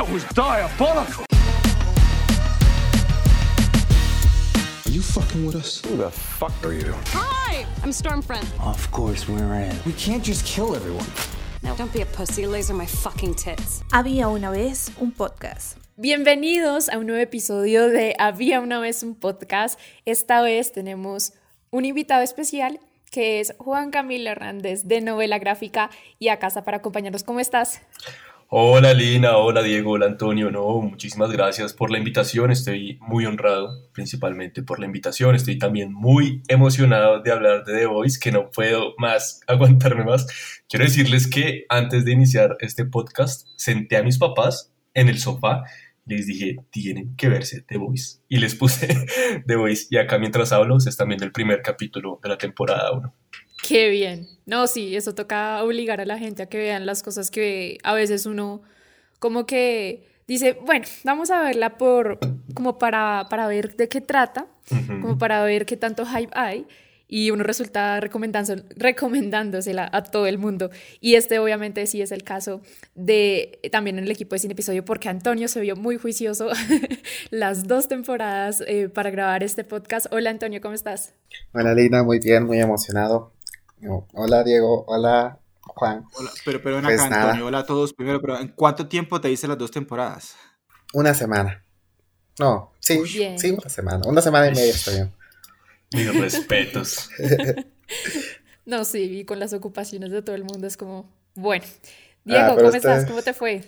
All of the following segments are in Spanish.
That was diabolical. Are you fucking with us? Who the fuck are you? Hi, I'm Stormfront. Of course we're in. We can't just kill everyone. No, don't be a pussy. Laser my fucking tits. Había una vez un podcast. Bienvenidos a un nuevo episodio de Había una vez un podcast. Esta vez tenemos un invitado especial que es Juan Camilo Hernández de Novela Gráfica y a casa para acompañarnos. ¿Cómo estás? Hola Lina, hola Diego, hola Antonio, no, muchísimas gracias por la invitación, estoy muy honrado principalmente por la invitación, estoy también muy emocionado de hablar de The Voice, que no puedo más aguantarme más. Quiero decirles que antes de iniciar este podcast, senté a mis papás en el sofá les dije, tienen que verse The Voice. Y les puse The Voice. Y acá mientras hablo, se están viendo el primer capítulo de la temporada 1. Qué bien. No, sí, eso toca obligar a la gente a que vean las cosas que a veces uno como que dice, bueno, vamos a verla por como para, para ver de qué trata, como para ver qué tanto hype hay y uno resulta recomendándosela a todo el mundo. Y este obviamente sí es el caso de también en el equipo de Cine Episodio porque Antonio se vio muy juicioso las dos temporadas eh, para grabar este podcast. Hola Antonio, ¿cómo estás? Hola Lina, muy bien, muy emocionado. Hola Diego, hola Juan. Hola, pero, pero ven pues acá Antonio, hola a todos primero, pero ¿en cuánto tiempo te hice las dos temporadas? Una semana. No, sí, sí, una semana. Una semana y media está bien. Mis respetos. no, sí, y con las ocupaciones de todo el mundo es como, bueno. Diego, ah, ¿cómo estás? ¿Cómo te fue?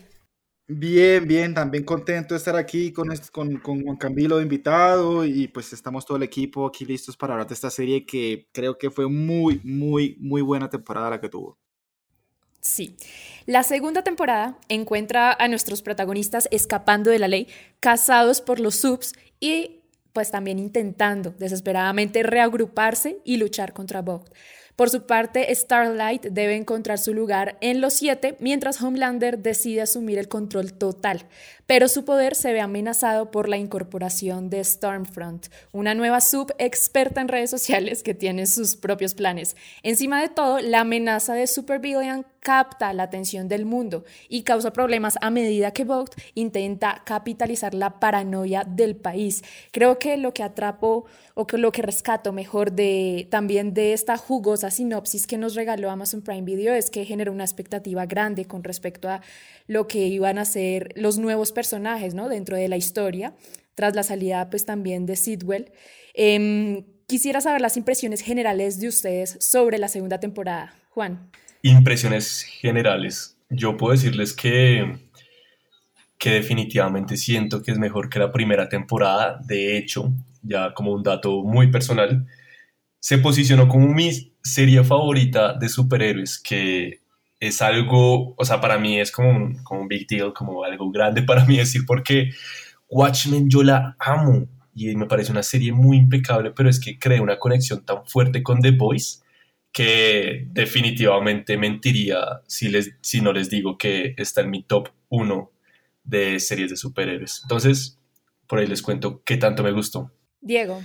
Bien, bien, también contento de estar aquí con, con, con, Juan Camilo invitado y pues estamos todo el equipo aquí listos para hablar de esta serie que creo que fue muy, muy, muy buena temporada la que tuvo. Sí. La segunda temporada encuentra a nuestros protagonistas escapando de la ley, casados por los subs y pues también intentando desesperadamente reagruparse y luchar contra Vogt. Por su parte, Starlight debe encontrar su lugar en los siete, mientras Homelander decide asumir el control total, pero su poder se ve amenazado por la incorporación de Stormfront, una nueva sub experta en redes sociales que tiene sus propios planes. Encima de todo, la amenaza de Supervillain capta la atención del mundo y causa problemas a medida que Vogt intenta capitalizar la paranoia del país. Creo que lo que atrapo o que lo que rescato mejor de también de esta jugosa sinopsis que nos regaló Amazon Prime Video es que generó una expectativa grande con respecto a lo que iban a ser los nuevos personajes ¿no? dentro de la historia, tras la salida pues también de Sidwell. Em, quisiera saber las impresiones generales de ustedes sobre la segunda temporada. Juan. Impresiones generales. Yo puedo decirles que, que definitivamente siento que es mejor que la primera temporada. De hecho, ya como un dato muy personal, se posicionó como mi serie favorita de superhéroes, que es algo, o sea, para mí es como un, como big deal, como algo grande para mí decir, porque Watchmen yo la amo y me parece una serie muy impecable, pero es que crea una conexión tan fuerte con The Voice que definitivamente mentiría si, les, si no les digo que está en mi top 1 de series de superhéroes. Entonces, por ahí les cuento qué tanto me gustó. Diego.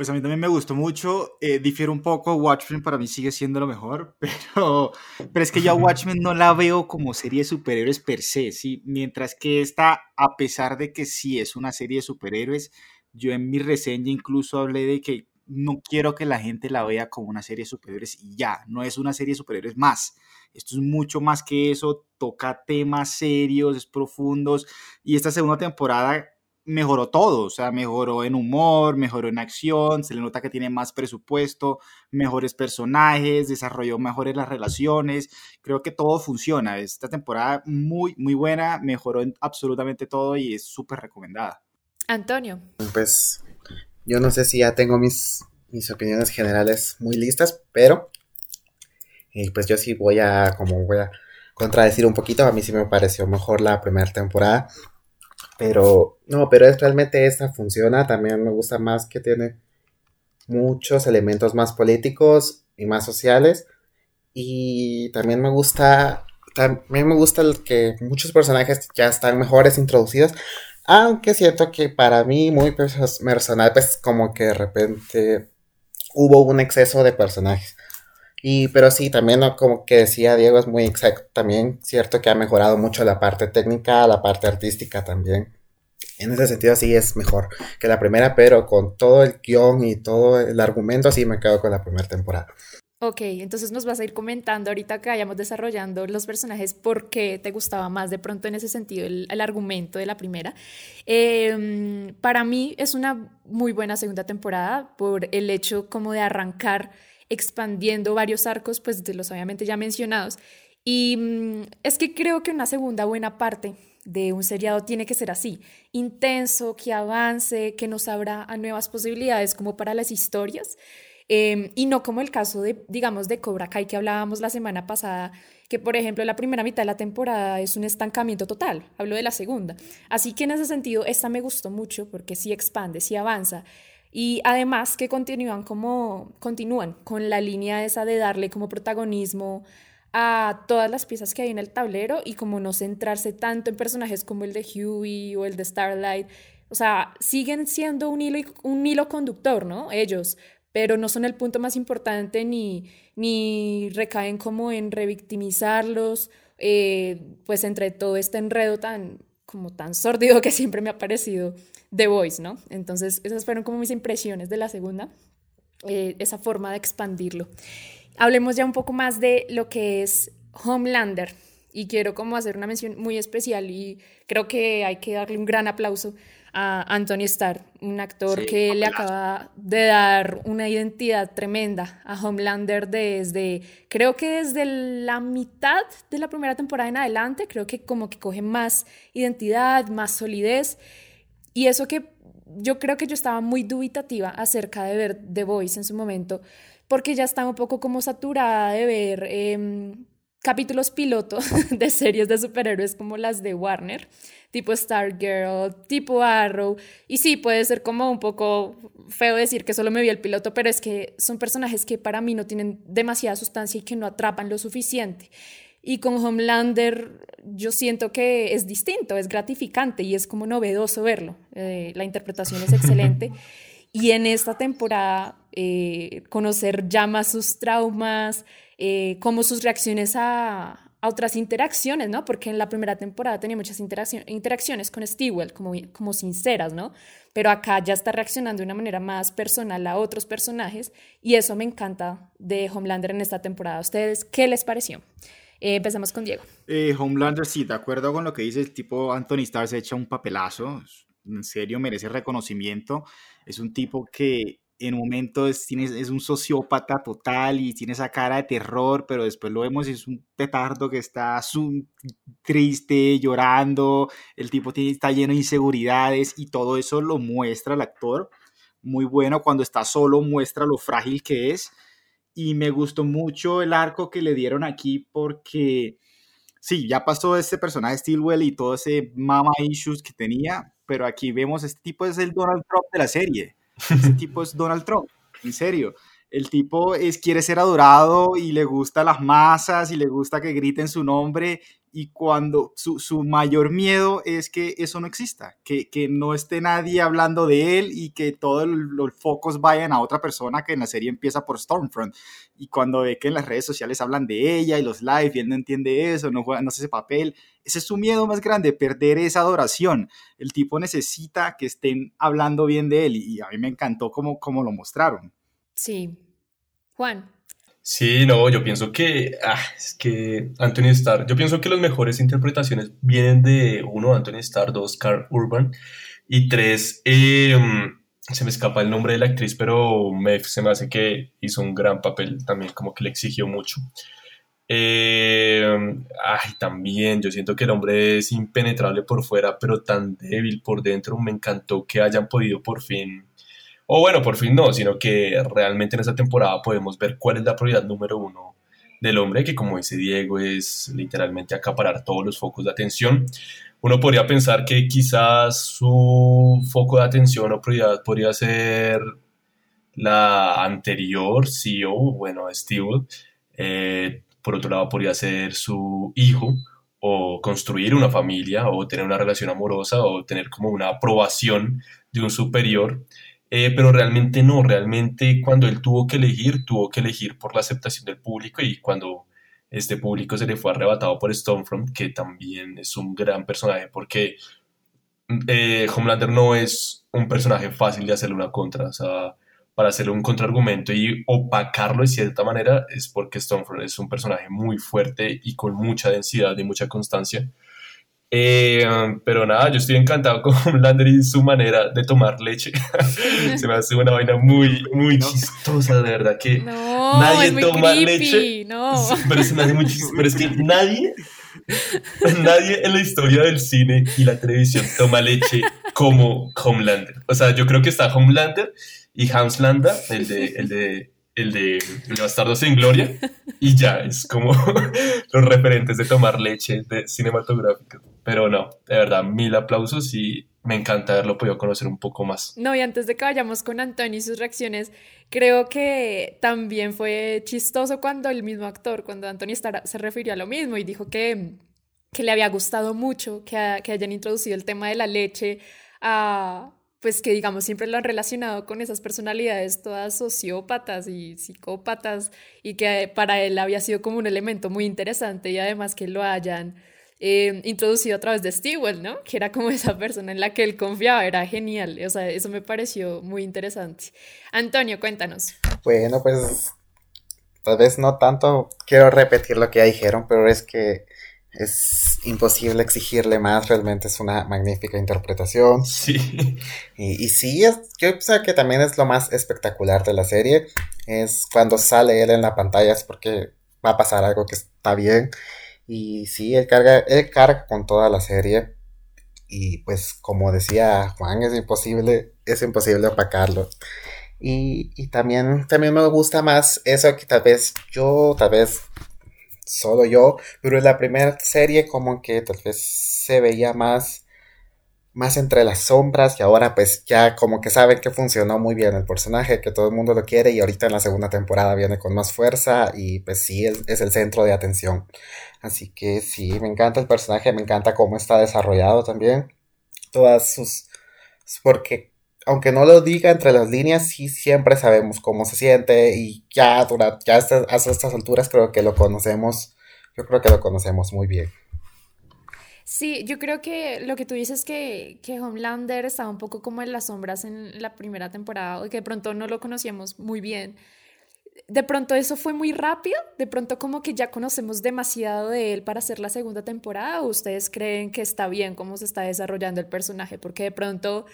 Pues a mí también me gustó mucho, eh, difiere un poco, Watchmen para mí sigue siendo lo mejor, pero, pero es que yo a Watchmen no la veo como serie de superhéroes per se, ¿sí? Mientras que esta, a pesar de que sí es una serie de superhéroes, yo en mi reseña incluso hablé de que no quiero que la gente la vea como una serie de superhéroes y ya, no es una serie de superhéroes más. Esto es mucho más que eso, toca temas serios, es profundos y esta segunda temporada mejoró todo, o sea, mejoró en humor, mejoró en acción, se le nota que tiene más presupuesto, mejores personajes, desarrolló mejores las relaciones, creo que todo funciona, esta temporada muy, muy buena, mejoró en absolutamente todo y es súper recomendada. Antonio. Pues yo no sé si ya tengo mis, mis opiniones generales muy listas, pero eh, pues yo sí voy a, como voy a contradecir un poquito, a mí sí me pareció mejor la primera temporada pero, no, pero es realmente esta funciona. También me gusta más que tiene muchos elementos más políticos y más sociales. Y también me gusta, también me gusta que muchos personajes ya están mejores introducidos. Aunque siento que para mí, muy personal, pues como que de repente hubo un exceso de personajes. Y, pero sí, también ¿no? como que decía Diego, es muy exacto. También cierto que ha mejorado mucho la parte técnica, la parte artística también. En ese sentido sí es mejor que la primera, pero con todo el guion y todo el argumento sí me quedo con la primera temporada. Ok, entonces nos vas a ir comentando ahorita que vayamos desarrollando los personajes por qué te gustaba más de pronto en ese sentido el, el argumento de la primera. Eh, para mí es una muy buena segunda temporada por el hecho como de arrancar expandiendo varios arcos, pues de los obviamente ya mencionados. Y mm, es que creo que una segunda buena parte de un seriado tiene que ser así, intenso, que avance, que nos abra a nuevas posibilidades como para las historias. Eh, y no como el caso de, digamos, de Cobra Kai que hablábamos la semana pasada, que por ejemplo la primera mitad de la temporada es un estancamiento total, hablo de la segunda. Así que en ese sentido, esta me gustó mucho porque sí expande, sí avanza. Y además que continúan como continúan con la línea esa de darle como protagonismo a todas las piezas que hay en el tablero y como no centrarse tanto en personajes como el de Huey o el de Starlight. O sea, siguen siendo un hilo, un hilo conductor, ¿no? Ellos, pero no son el punto más importante ni, ni recaen como en revictimizarlos, eh, pues entre todo este enredo tan como tan sordido que siempre me ha parecido The Voice, ¿no? Entonces, esas fueron como mis impresiones de la segunda, eh, esa forma de expandirlo. Hablemos ya un poco más de lo que es Homelander y quiero como hacer una mención muy especial y creo que hay que darle un gran aplauso a Anthony Starr, un actor Sí, que le acaba de dar una identidad tremenda a Homelander desde, creo que desde la mitad de la primera temporada en adelante, creo que como que coge más identidad, más solidez. Y eso que yo creo que yo estaba muy dubitativa acerca de ver The Voice en su momento, porque ya estaba un poco como saturada de ver em, capítulos piloto de series de superhéroes como las de Warner, tipo Stargirl, tipo Arrow. Y sí, puede ser como un poco feo decir que solo me vi el piloto, pero es que son personajes que para mí no tienen demasiada sustancia y que no atrapan lo suficiente. Y con Homelander yo siento que es distinto, es gratificante y es como novedoso verlo. Eh, la interpretación es excelente. Y en esta temporada, eh, conocer ya más sus traumas, eh, como sus reacciones a, a, otras interacciones, ¿no? Porque en la primera temporada tenía muchas interacción, interacciones con Stewart, como, como sinceras, ¿no? Pero acá ya está reaccionando de una manera más personal a otros personajes y eso me encanta de Homelander en esta temporada. ¿A ustedes qué les pareció? Eh, empezamos con Diego. Eh, Homelander, sí, de acuerdo con lo que dice el tipo Anthony Starr, se echa un papelazo. En serio, merece reconocimiento. Es un tipo que en un momento es, un sociópata total y tiene esa cara de terror, pero después lo vemos y es un petardo que está triste, llorando. El tipo está lleno de inseguridades y todo eso lo muestra el actor. Muy bueno, cuando está solo muestra lo frágil que es y me gustó mucho el arco que le dieron aquí porque sí, ya pasó este personaje Stilwell y todo ese mama issues que tenía, pero aquí vemos este tipo es el Donald Trump de la serie. Este tipo es Donald Trump, en serio. El tipo es, quiere ser adorado y le gusta las masas y le gusta que griten su nombre y cuando su, su mayor miedo es que eso no exista, que, que, no esté nadie hablando de él y que todos los focos vayan a otra persona que en la serie empieza por Stormfront. Y cuando ve que en las redes sociales hablan de ella y los live y él no entiende eso, no, juega, no hace ese papel, ese es su miedo más grande, perder esa adoración. El tipo necesita que estén hablando bien de él y, a mí me encantó cómo, cómo lo mostraron. Sí. Juan. Sí, no, yo pienso que, ah, es que Anthony Starr, yo pienso que las mejores interpretaciones vienen de uno, Anthony Starr, dos, Carl Urban, y tres, eh, se me escapa el nombre de la actriz, pero me, se me hace que hizo un gran papel, también como que le exigió mucho. Eh, ay, también, yo siento que el hombre es impenetrable por fuera, pero tan débil por dentro, me encantó que hayan podido por fin o bueno, por fin no, sino que realmente en esta temporada podemos ver cuál es la prioridad número uno del hombre, que como dice Diego es literalmente acaparar todos los focos de atención. Uno podría pensar que quizás su foco de atención o prioridad podría ser la anterior CEO, bueno, Steve. Eh, por otro lado, podría ser su hijo, o construir una familia, o tener una relación amorosa, o tener como una aprobación de un superior. Eh, pero realmente no, realmente cuando él tuvo que elegir, tuvo que elegir por la aceptación del público y cuando este público se le fue arrebatado por Stormfront, que también es un gran personaje porque eh, Homelander no es un personaje fácil de hacerle una contra, o sea, para hacerle un contraargumento y opacarlo de cierta manera es porque Stormfront es un personaje muy fuerte y con mucha densidad y mucha constancia. Eh, pero nada, yo estoy encantado con Homelander y su manera de tomar leche. se me hace una vaina muy, muy chistosa, de verdad, que nadie toma leche. Pero se me hace muy chistoso. Pero es que nadie, nadie en la historia del cine y la televisión toma leche como Homelander. O sea, yo creo que está Homelander y Hans Landa, el de, el de el de, el Bastardo sin Gloria, y ya es como los referentes de tomar leche de cinematográfica. Pero no, de verdad, mil aplausos y me encanta haberlo podido conocer un poco más. No, y antes de que vayamos con Antonio y sus reacciones, creo que también fue chistoso cuando el mismo actor, cuando Antonio se refirió a lo mismo y dijo que, que le había gustado mucho que, que hayan introducido el tema de la leche a, pues que digamos siempre lo han relacionado con esas personalidades todas sociópatas y psicópatas y que para él había sido como un elemento muy interesante y además que lo hayan eh, introducido a través de Stewart, ¿no? Que era como esa persona en la que él confiaba, era genial, o sea, eso me pareció muy interesante. Antonio, cuéntanos. Bueno, pues tal vez no tanto quiero repetir lo que ya dijeron, pero es que es imposible exigirle más, realmente es una magnífica interpretación. Sí. Y, sí, es, yo sé que también es lo más espectacular de la serie, es cuando sale él en la pantalla, es porque va a pasar algo que está bien. Y sí, él carga, él carga con toda la serie. Y pues como decía Juan, es imposible, es imposible opacarlo. Y, y también, también me gusta más eso que tal vez yo, tal vez solo yo, pero en la primera serie como que tal vez se veía más más entre las sombras y ahora pues ya como que saben que funcionó muy bien el personaje, que todo el mundo lo quiere y ahorita en la segunda temporada viene con más fuerza y pues sí es, el centro de atención. Así que sí, me encanta el personaje, me encanta cómo está desarrollado también. Todas sus... porque aunque no lo diga entre las líneas, sí siempre sabemos cómo se siente y ya, ya hasta, estas alturas creo que lo conocemos, yo creo que lo conocemos muy bien. Sí, yo creo que lo que tú dices que, que Homelander estaba un poco como en las sombras en la primera temporada, y que de pronto no lo conocíamos muy bien. De pronto eso fue muy rápido, de pronto como que ya conocemos demasiado de él para hacer la segunda temporada, ¿o ustedes creen que está bien cómo se está desarrollando el personaje? Porque de pronto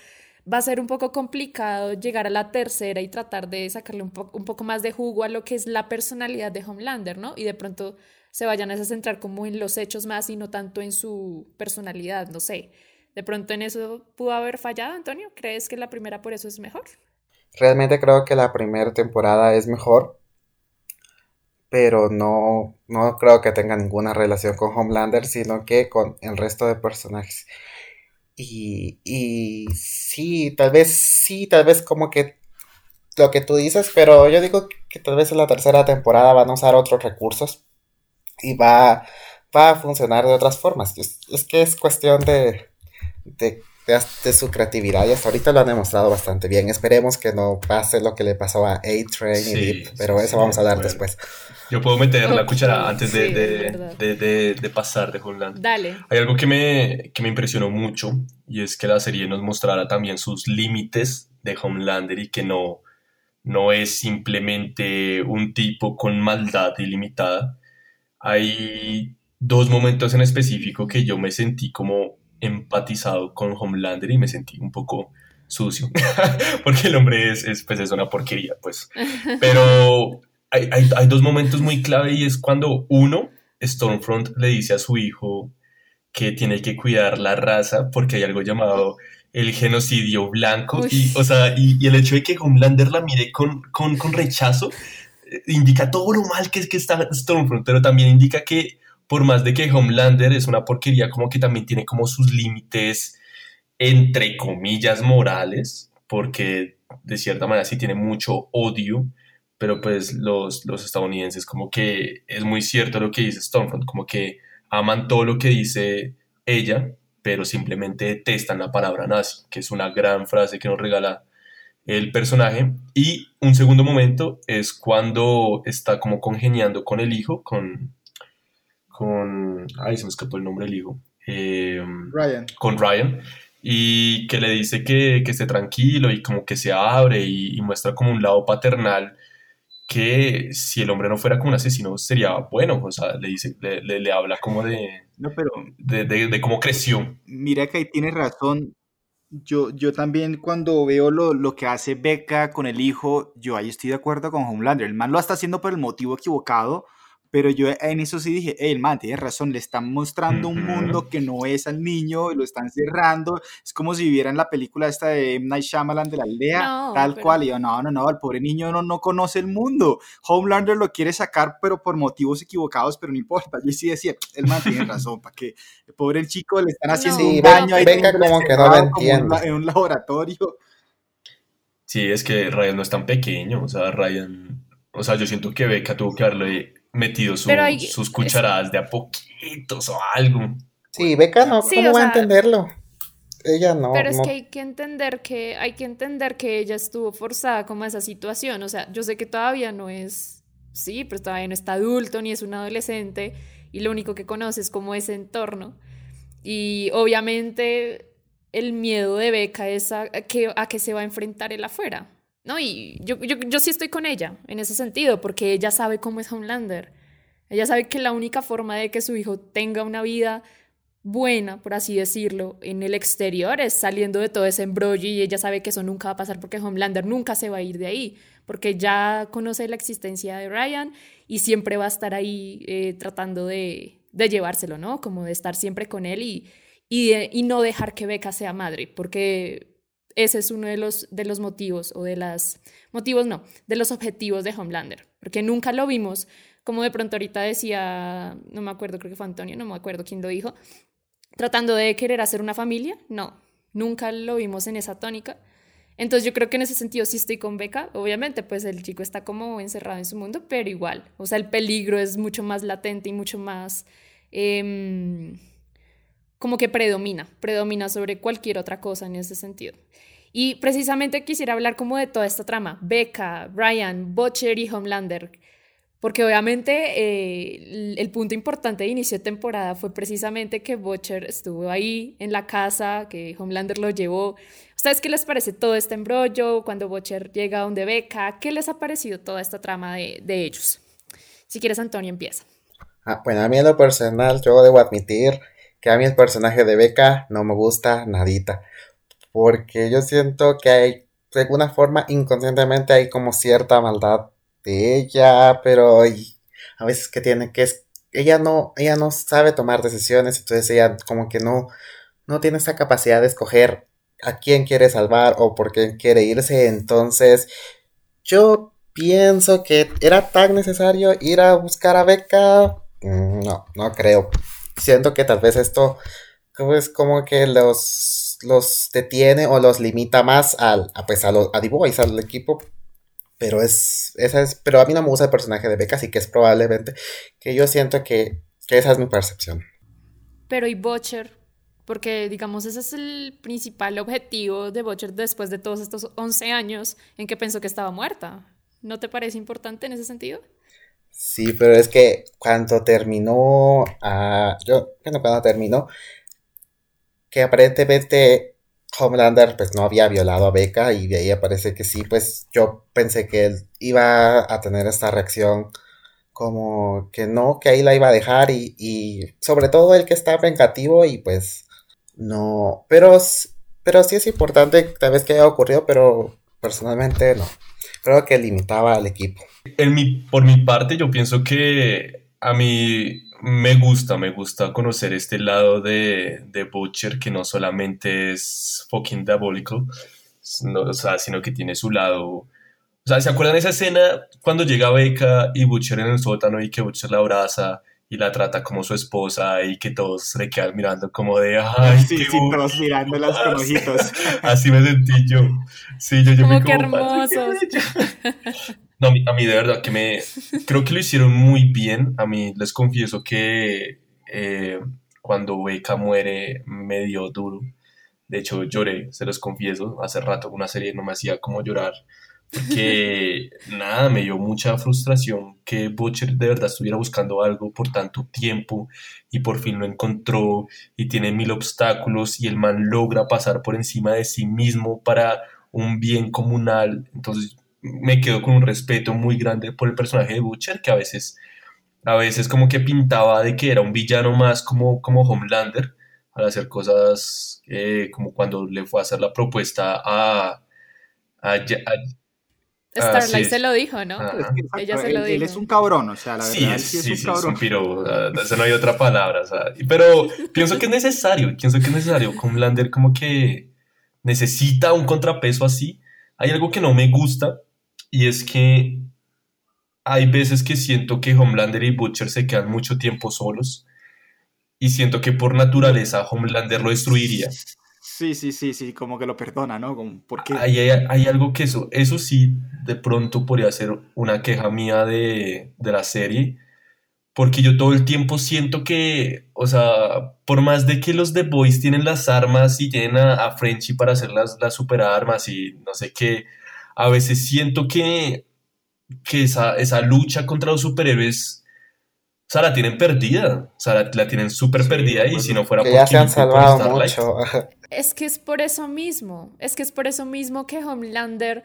va a ser un poco complicado llegar a la tercera y tratar de sacarle un, un poco más de jugo a lo que es la personalidad de Homelander, ¿no? Y de pronto se vayan a centrar como en los hechos más y no tanto en su personalidad, no sé. De pronto en eso pudo haber fallado, Antonio. ¿Crees que la primera por eso es mejor? Realmente creo que la primera temporada es mejor, pero no, no creo que tenga ninguna relación con Homelander, sino que con el resto de personajes. Y, y sí, tal vez sí, tal vez como que lo que tú dices, pero yo digo que tal vez en la tercera temporada van a usar otros recursos y va, va a funcionar de otras formas. Es, es que es cuestión de, de, de, su creatividad y hasta ahorita lo han demostrado bastante bien. Esperemos que no pase lo que le pasó a A-Train y Deep, pero eso vamos a hablar después. Yo puedo meter la cuchara antes de, de, de, pasar de Holland. Dale. Hay algo que me, que me impresionó mucho y es que la serie nos mostrara también sus límites de Homelander y que no, no es simplemente un tipo con maldad ilimitada. Hay dos momentos en específico que yo me sentí como empatizado con Homelander y me sentí un poco sucio, porque el hombre es, es, pues es una porquería, pues. Pero hay, hay, dos momentos muy clave y es cuando uno, Stormfront le dice a su hijo que tiene que cuidar la raza porque hay algo llamado el genocidio blanco y, o sea, y, el hecho de que Homelander la mire con, con, con rechazo indica todo lo mal que es que está Stormfront, pero también indica que por más de que Homelander es una porquería, como que también tiene como sus límites entre comillas morales, porque de cierta manera sí tiene mucho odio pero pues los, los estadounidenses como que es muy cierto lo que dice Stormfront, como que aman todo lo que dice ella, pero simplemente detestan la palabra nazi, que es una gran frase que nos regala el personaje. Y un segundo momento es cuando está como congeniando con el hijo, con... con ay, se me escapó el nombre del hijo. Eh, Ryan. Con Ryan. Y que le dice que, que esté tranquilo y como que se abre y, y muestra como un lado paternal que si el hombre no fuera como un asesino sería bueno, o sea, le dice, le, le, le habla como de, No, pero de, de, de cómo creció. mira que ahí tienes razón. Yo, yo también cuando veo lo, lo que hace Becca con el hijo, yo ahí estoy de acuerdo con Homelander. El man lo está haciendo por el motivo equivocado, pero yo en eso sí dije, "Ey, el man tiene razón, le están mostrando un mundo que no es al niño, y lo están cerrando. Es como si vieran la película esta de M. Night Shyamalan de la aldea, No, tal pero- cual. Y yo, no, no, no, el pobre niño no, no conoce el mundo. Homelander lo quiere sacar, pero por motivos equivocados, pero no importa. Yo sí decía, el man tiene razón, ¿para qué? El pobre chico le están haciendo un daño ahí dentro, como que no lo como en un laboratorio. Sí, es que Ryan no es tan pequeño, o sea, Ryan, o sea, yo siento que Becca tuvo que haberle metido su- hay- sus cucharadas de a poquitos o algo. Sí, Beca no, Sí, ¿cómo va a sea- entenderlo? Ella no. Pero es no. que hay que entender que hay que entender que ella estuvo forzada como a esa situación. O sea, yo sé que todavía no es, sí, pero todavía no está adulto ni es un adolescente y lo único que conoce es como ese entorno. Y obviamente el miedo de Beca es a, a que, a que se va a enfrentar él afuera. ¿No? Y yo, yo, yo sí estoy con ella en ese sentido, porque ella sabe cómo es Homelander. Ella sabe que la única forma de que su hijo tenga una vida buena, por así decirlo, en el exterior es saliendo de todo ese embrollo y ella sabe que eso nunca va a pasar porque Homelander nunca se va a ir de ahí, porque ya conoce la existencia de Ryan y siempre va a estar ahí eh, tratando de, de, llevárselo, ¿no? Como de estar siempre con él y, y, y no dejar que Becca sea madre, porque ese es uno de los, de los motivos o de las motivos, no, de los objetivos de Homelander, porque nunca lo vimos, como de pronto ahorita decía, no me acuerdo, creo que fue Antonio, no me acuerdo quién lo dijo, tratando de querer hacer una familia, no, nunca lo vimos en esa tónica. Entonces yo creo que en ese sentido sí estoy con Beca, obviamente pues el chico está como encerrado en su mundo, pero igual, o sea, el peligro es mucho más latente y mucho más... Eh, como que predomina, predomina sobre cualquier otra cosa en ese sentido. Y precisamente quisiera hablar como de toda esta trama, Becca, Ryan, Butcher y Homelander, porque obviamente eh, el, el, punto importante de inicio de temporada fue precisamente que Butcher estuvo ahí en la casa, que Homelander lo llevó. ¿Ustedes qué les parece todo este embrollo cuando Butcher llega a donde Becca? ¿Qué les ha parecido toda esta trama de, de ellos? Si quieres, Antonio, empieza. Ah, bueno, a mí en lo personal, yo debo admitir que a mí el personaje de Becca no me gusta nadita. Porque yo siento que hay, de alguna forma, inconscientemente hay como cierta maldad de ella, pero a veces que tiene que es, ella no, ella no sabe tomar decisiones, entonces ella como que no, no tiene esa capacidad de escoger a quién quiere salvar o por qué quiere irse, entonces yo pienso que era tan necesario ir a buscar a Becca, no, no creo. Siento que tal vez esto es como que los, los detiene o los limita más al, a, pues a, los, a D-Boys, al equipo. Pero es, esa es, pero a mí no me gusta el personaje de Becca, así que es probablemente que yo siento que, que esa es mi percepción. Pero y Butcher, porque digamos ese es el principal objetivo de Butcher después de todos estos 11 años en que pensó que estaba muerta. ¿No te parece importante en ese sentido? Sí, pero es que cuando terminó, uh, yo, cuando terminó, que aparentemente Homelander pues no había violado a Becca y de ahí aparece que sí, pues yo pensé que él iba a tener esta reacción como que no, que ahí la iba a dejar y, y sobre todo el que está vengativo y pues no, pero, pero sí es importante tal vez que haya ocurrido, pero personalmente no, creo que limitaba al equipo. En mi, por mi parte yo pienso que a mí me gusta, me gusta conocer este lado de, de Butcher que no solamente es fucking diabólico, no, o sea, sino que tiene su lado. O sea, ¿se acuerdan de esa escena cuando llega Becca y Butcher en el sótano y que Butcher la abraza y la trata como su esposa y que todos se quedan mirando como de ay, sí, sí, todos mirándolas con ojitos. Así me sentí yo. Sí, yo, yo como me que hermosos. No, a mí, a mí, de verdad que me... Creo que lo hicieron muy bien. A mí les confieso que eh, cuando Becca muere me dio duro. De hecho, lloré, se los confieso. Hace rato una serie no me hacía como llorar. Porque nada, me dio mucha frustración que Butcher de verdad estuviera buscando algo por tanto tiempo y por fin lo encontró y tiene mil obstáculos y el man logra pasar por encima de sí mismo para un bien comunal. Entonces me quedo con un respeto muy grande por el personaje de Butcher que a veces, a veces como que pintaba de que era un villano más como, como Homelander al hacer cosas eh, como cuando le fue a hacer la propuesta a, a, Starlight se lo dijo, ¿no? Ella se lo dijo. Él es un cabrón, o sea, la verdad, sí, sí, sí, es un cabrón. Es un piro, no hay otra palabra, o sea, pero pienso que es necesario, pienso que es necesario. Homelander como que necesita un contrapeso así. Hay algo que no me gusta y es que hay veces que siento que Homelander y Butcher se quedan mucho tiempo solos y siento que por naturaleza Homelander lo destruiría. Sí, sí, sí, sí, como que lo perdona, ¿no? Como, porque... hay, hay, algo que eso, eso sí, de pronto podría ser una queja mía de, de, la serie, porque yo todo el tiempo siento que, o sea, por más de que los The Boys tienen las armas y tienen a, a Frenchy para hacer las, las super armas y no sé qué, a veces siento que, que esa, esa lucha contra los superhéroes o sea, la tienen perdida. O sea, la, tienen súper perdida y si no fuera por ya se han salvado mucho. Es que es por eso mismo. Es que es por eso mismo que Homelander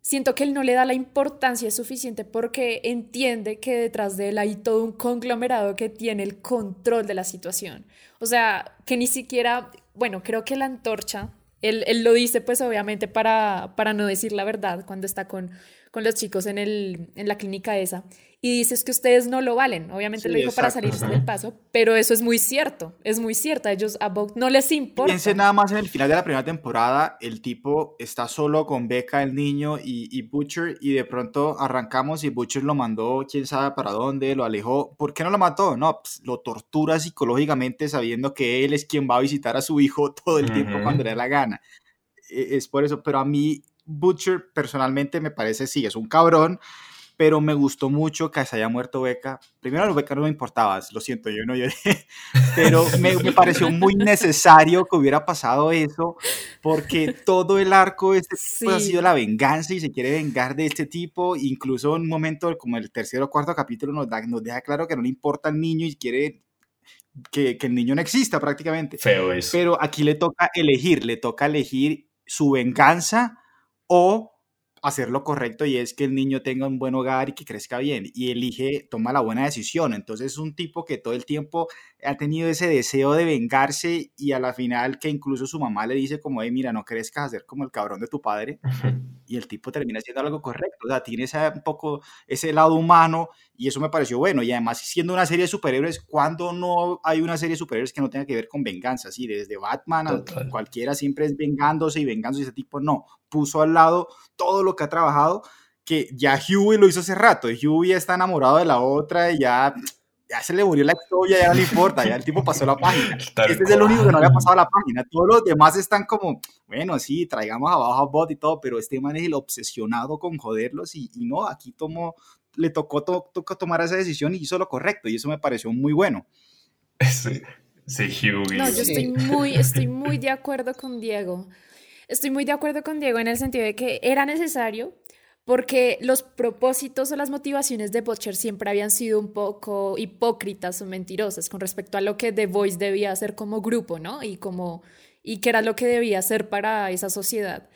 siento que él no le da la importancia suficiente porque entiende que detrás de él hay todo un conglomerado que tiene el control de la situación. O sea, que ni siquiera, bueno, creo que la antorcha, él, él lo dice pues obviamente para, para no decir la verdad cuando está con, con los chicos en, el, en la clínica esa y dices que ustedes no lo valen. Obviamente lo dijo para salirse del paso, pero eso es muy cierto, es muy cierto. A ellos a Vogue no les importa. Piense nada más en el final de la primera temporada, el tipo está solo con Becca, el niño, y, Butcher, y de pronto arrancamos y Butcher lo mandó, quién sabe para dónde, lo alejó. ¿Por qué no lo mató? No, pues, lo tortura psicológicamente sabiendo que él es quien va a visitar a su hijo todo el tiempo cuando le da la gana. E, es por eso, pero a mí Butcher personalmente me parece, sí, es un cabrón, pero me gustó mucho que se haya muerto Beca. Primero, a Beca no me importaba, lo siento, yo no lloré, pero me, me, pareció muy necesario que hubiera pasado eso, porque todo el arco este ha sido la venganza y se quiere vengar de este tipo. Incluso en un momento, como el tercer o cuarto capítulo, nos, da, nos deja claro que no le importa al niño y quiere que, que, el niño no exista prácticamente. Feo eso. Pero aquí le toca elegir, le toca elegir su venganza o hacer lo correcto y es que el niño tenga un buen hogar y que crezca bien y elige, toma la buena decisión. Entonces es un tipo que todo el tiempo ha tenido ese deseo de vengarse y a la final que incluso su mamá le dice como, hey, mira, no crezcas a ser como el cabrón de tu padre y el tipo termina haciendo algo correcto. O sea, tiene ese, un poco ese lado humano y eso me pareció bueno. Y además siendo una serie de superhéroes, cuando no hay una serie de superhéroes que no tenga que ver con venganza? Así, desde Batman a cualquiera siempre es vengándose y vengándose. Ese tipo no, puso al lado todo lo que ha trabajado que ya Huey lo hizo hace rato, Huey está enamorado de la otra y ya ya se le murió la historia, ya no le importa, ya el tipo pasó la página. este es el único que no había pasado la página. Todos los demás están como, bueno, sí, traigamos abajo a Bot y todo, pero este man es el obsesionado con joderlos y, y no, aquí tomó, le tocó, to, tocó tomar esa decisión y hizo lo correcto y eso me pareció muy bueno. Sí, sí Hughie. No, yo estoy muy, estoy muy de acuerdo con Diego. Estoy muy de acuerdo con Diego en el sentido de que era necesario porque los propósitos o las motivaciones de Butcher siempre habían sido un poco hipócritas o mentirosas con respecto a lo que The Voice debía hacer como grupo, ¿no? Y como y que era lo que debía hacer para esa sociedad.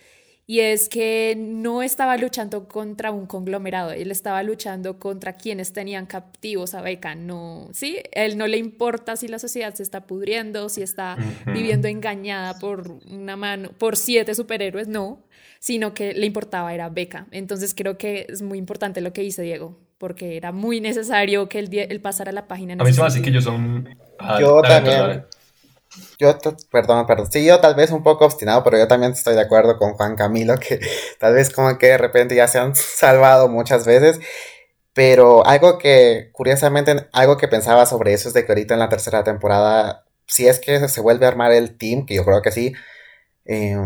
Y es que no estaba luchando contra un conglomerado, él estaba luchando contra quienes tenían captivos a Beca. No, sí, él no le importa si la sociedad se está pudriendo, si está viviendo engañada por una mano, por siete superhéroes, no sino que le importaba era beca. Entonces creo que es muy importante lo que dice Diego, porque era muy necesario que él, pasara la página. a mí se me hace que ellos son... Ah, yo también... Yo, perdón, perdón, sí, yo tal vez un poco obstinado, pero yo también estoy de acuerdo con Juan Camilo, que tal vez como que de repente ya se han salvado muchas veces, pero algo que, curiosamente, algo que pensaba sobre eso es de que ahorita en la tercera temporada, si es que se vuelve a armar el team, que yo creo que sí, eh,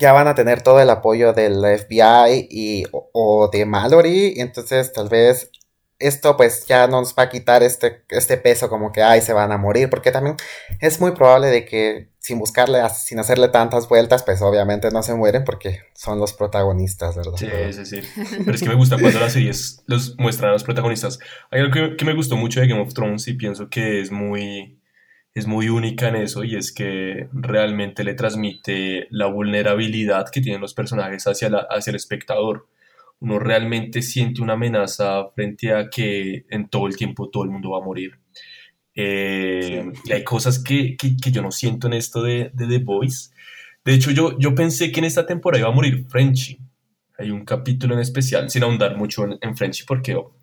ya van a tener todo el apoyo del FBI y, o, de Mallory, entonces tal vez esto pues ya nos va a quitar este, este peso como que, ay, se van a morir, porque también es muy probable de que sin buscarle, sin hacerle tantas vueltas, pues obviamente no se mueren porque son los protagonistas, ¿verdad? Sí, sí, sí. Pero es que me gusta cuando las series los muestran a los protagonistas. Hay algo que, que me gustó mucho de Game of Thrones y pienso que es muy, es muy única en eso y es que realmente le transmite la vulnerabilidad que tienen los personajes hacia, la, hacia el espectador uno realmente siente una amenaza frente a que en todo el tiempo todo el mundo va a morir. Eh, y hay cosas que, que, yo no siento en esto de, de, The Voice. De hecho, yo, yo pensé que en esta temporada iba a morir Frenchy. Hay un capítulo en especial, sin ahondar mucho en, en Frenchy, porque oh,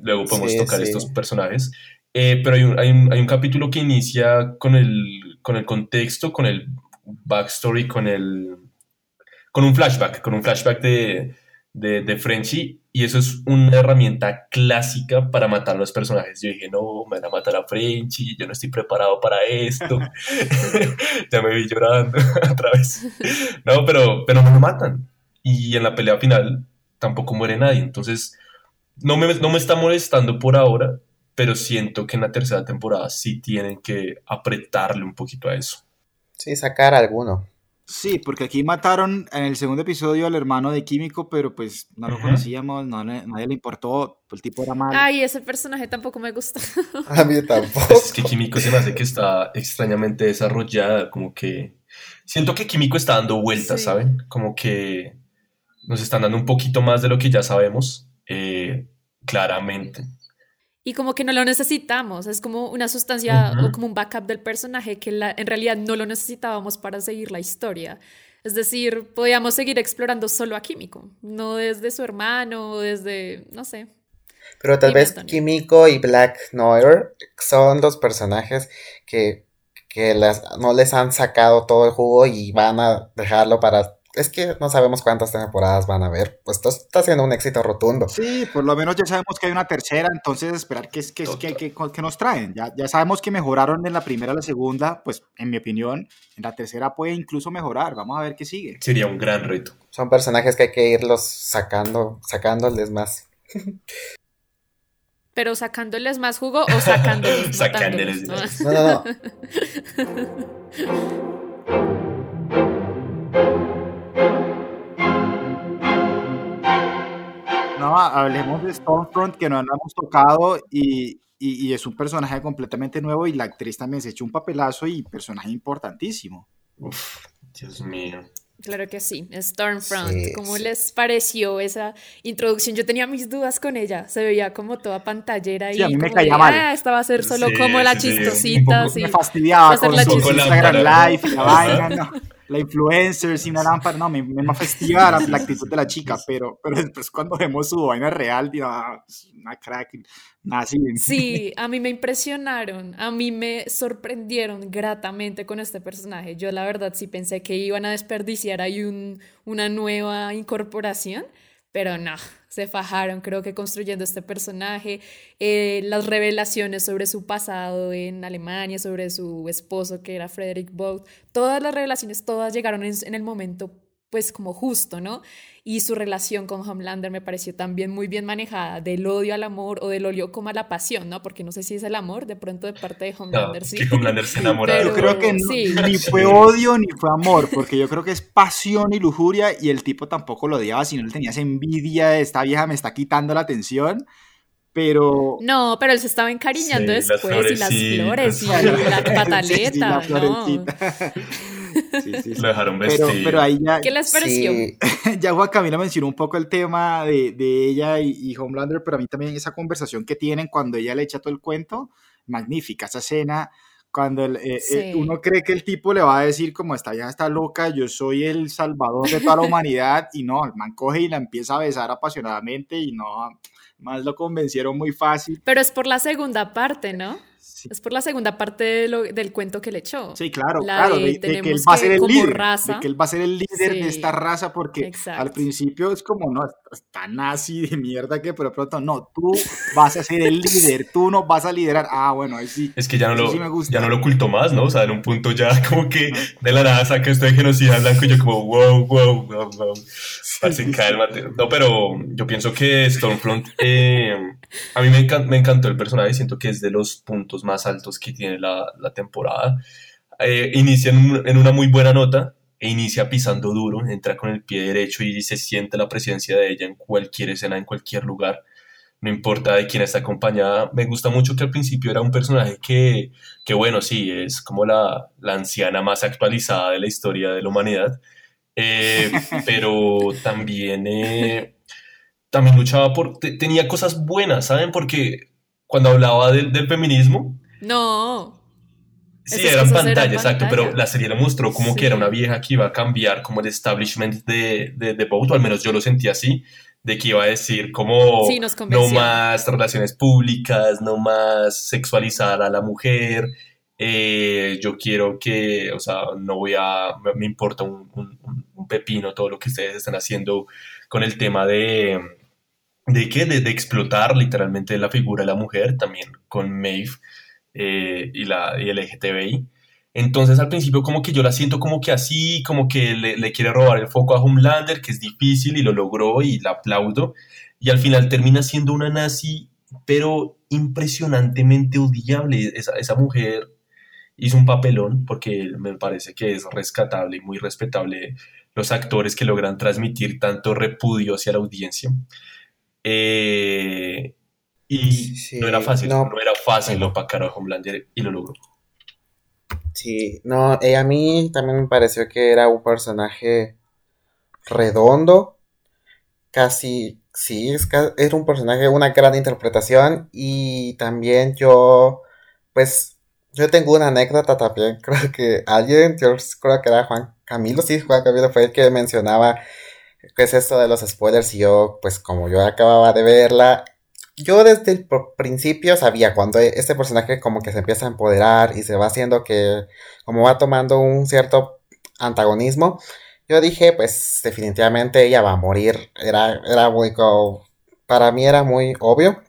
luego podemos tocar estos personajes. Eh, pero hay un, hay, un, hay un, capítulo que inicia con el, con el contexto, con el backstory, con el. con un flashback, con un flashback de, de, de Frenchy y eso es una herramienta clásica para matar a los personajes. Yo dije, no, me van a matar a Frenchy, yo no estoy preparado para esto. ya me vi llorando otra vez. No, pero, pero no me matan. Y en la pelea final tampoco muere nadie. Entonces, no me, no me está molestando por ahora, pero siento que en la tercera temporada sí tienen que apretarle un poquito a eso. Sí, sacar alguno. Sí, porque aquí mataron en el segundo episodio al hermano de Químico, pero pues no lo conocíamos, no, nadie le importó, el tipo era malo. Ay, ese personaje tampoco me gusta. A mí tampoco. Pues es que Químico se me hace que está extrañamente desarrollada, como que... Siento que Químico está dando vueltas, ¿saben? Como que nos están dando un poquito más de lo que ya sabemos, eh, claramente y como que no lo necesitamos, es como una sustancia o como un backup del personaje que en realidad no lo necesitábamos para seguir la historia. Es decir, podíamos seguir explorando solo a Químico, no desde su hermano, desde, no sé. Pero tal vez Químico y Black Noir son dos personajes que, que no les han sacado todo el jugo y van a dejarlo para es que no sabemos cuántas temporadas van a haber. Pues esto está siendo un éxito rotundo. Sí, por lo menos ya sabemos que hay una tercera, entonces esperar qué es que, que, que, nos traen. Ya, ya sabemos que mejoraron en la primera la segunda, pues en mi opinión, en la tercera puede incluso mejorar. Vamos a ver qué sigue. Sería un gran reto. Son personajes que hay que irlos sacando, sacándoles más. Pero sacándoles más jugo o sacándoles, sacándoles más. No, no, no. hablemos de Stormfront, que no lo hemos tocado y, y, es un personaje completamente nuevo y la actriz también se echó un papelazo y personaje importantísimo. Uf, Dios mío. Claro que sí, Stormfront. ¿Cómo les pareció esa introducción? Yo tenía mis dudas con ella. Se veía como toda pantallera y a mí me caía mal. Ah, esta va a ser solo como la chistosita. Me fastidiaba con su Instagram Live y la vaina. No la influencer sin una lámpara, no, me, me festiva la, la, actitud de la chica, pero, pero después cuando vemos su vaina real, digo, ah, una crack, así. Sí, a mí me impresionaron, a mí me sorprendieron gratamente con este personaje. Yo la verdad sí pensé que iban a desperdiciar ahí un, una nueva incorporación, pero no, se fajaron, creo que construyendo este personaje, eh, las revelaciones sobre su pasado en Alemania, sobre su esposo que era Frederick Both, todas las revelaciones, todas llegaron en, el momento pues como justo, ¿no? Y su relación con Homelander me pareció también muy bien manejada, del odio al amor o del odio como a la pasión, ¿no? Porque no sé si es el amor de pronto de parte de Homelander, sí. Que Homelander se enamora. yo creo que ni fue odio ni fue amor, porque yo creo que es pasión y lujuria y el tipo tampoco lo odiaba, sino él tenía esa envidia de esta vieja me está quitando la atención pero... No, pero él se estaba encariñando después y las flores y la pataleta. Sí, sí, Lo dejaron vestir. Pero, ahí ya... ¿Qué les pareció? ya Juan Camila mencionó un poco el tema de, de ella y, Homelander, pero a mí también esa conversación que tienen cuando ella le echa todo el cuento, magnífica esa escena cuando eh, eh, uno cree que el tipo le va a decir como esta ya está loca, yo soy el salvador de toda la humanidad y no, el man coge y la empieza a besar apasionadamente y no, más lo convencieron muy fácil. Pero es por la segunda parte, ¿no? Es por la segunda parte de lo- del cuento que le echó. Sí, claro, La claro, de de, de que él va a ser el líder, raza- de que él va a ser el líder Sí, de esta raza, porque exacto. al principio es como, no, está nazi de mierda que, pero pronto, no, tú vas a ser el líder, tú no vas a liderar, ah, bueno, ahí sí. Es que ya no, lo, sí me gusta. ya no lo ocultó más, ¿no? O sea, en un punto ya como que de la nada saca esto de genocida blanco y yo como, wow, wow, wow, wow. Parce, sí, cálmate. No, pero yo pienso que Stormfront, eh, a mí me, encan- me encantó el personaje, siento que es de los puntos más altos que tiene la, la temporada. Eh, inicia en una muy buena nota e inicia pisando duro, entra con el pie derecho y se siente la presencia de ella en cualquier escena, en cualquier lugar. No importa de quién está acompañada. Me gusta mucho que al principio era un personaje que, que bueno, sí, es como la, la anciana más actualizada de la historia de la humanidad. Eh, pero también, eh, también luchaba por... te- tenía cosas buenas, ¿saben? Porque cuando hablaba del, del feminismo, No. Sí, eran pantalla, exacto, pantalla. pero la serie lo mostró como Sí. que era una vieja que iba a cambiar como el establishment de, de, de al menos yo lo sentí así, de que iba a decir como Sí, nos no más relaciones públicas, no más sexualizar a la mujer, eh, yo quiero que, o sea, no voy a, me- importa un- un- un pepino todo lo que ustedes están haciendo con el tema de, de qué, de, de explotar literalmente la figura de la mujer, también con Maeve eh, y, la, y el LGTBI. Entonces al principio como que yo la siento como que así, como que le, le quiere robar el foco a Homelander, que es difícil y lo logró y la aplaudo. Y al final termina siendo una nazi, pero impresionantemente odiable. Esa, esa mujer hizo un papelón porque me parece que es rescatable y muy respetable los actores que logran transmitir tanto repudio hacia la audiencia. Eh, y Sí, no era fácil, no. no, era fácil opacar a Homelander y lo logró. Sí, no, eh, a mí también me pareció que era un personaje redondo, casi, sí, es era un personaje, una gran interpretación y también yo, pues, yo tengo una anécdota también, creo que alguien, yo creo que era Juan Camilo, sí, Juan Camilo fue el que mencionaba qué es esto de los spoilers y yo, pues, como yo acababa de verla, yo desde el pr- principio sabía cuando e- este personaje como que se empieza a empoderar y se va haciendo que como va tomando un cierto antagonismo, yo dije pues definitivamente ella va a morir, era, era muy para mí era muy obvio,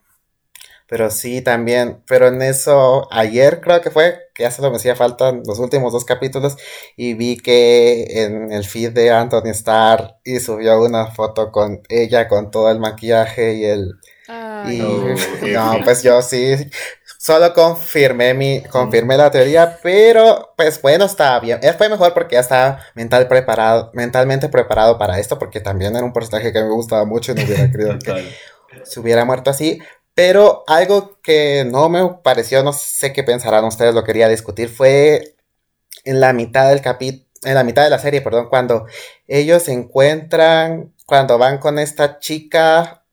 pero sí también, pero en eso ayer creo que fue, que ya solo me hacía falta los últimos dos capítulos y vi que en el feed de Anthony Starr y subió una foto con ella con todo el maquillaje y el Ay, y no, pues yo sí, solo confirmé mi, confirmé la teoría, pero pues bueno, está bien. Fue mejor porque ya estaba mental preparado, mentalmente preparado para esto, porque también era un personaje que me gustaba mucho y no hubiera querido que se hubiera muerto así. Pero algo que no me pareció, no sé qué pensarán ustedes, lo quería discutir, fue en la mitad del capítulo, en la mitad de la serie, perdón, cuando ellos se encuentran, cuando van con esta chica,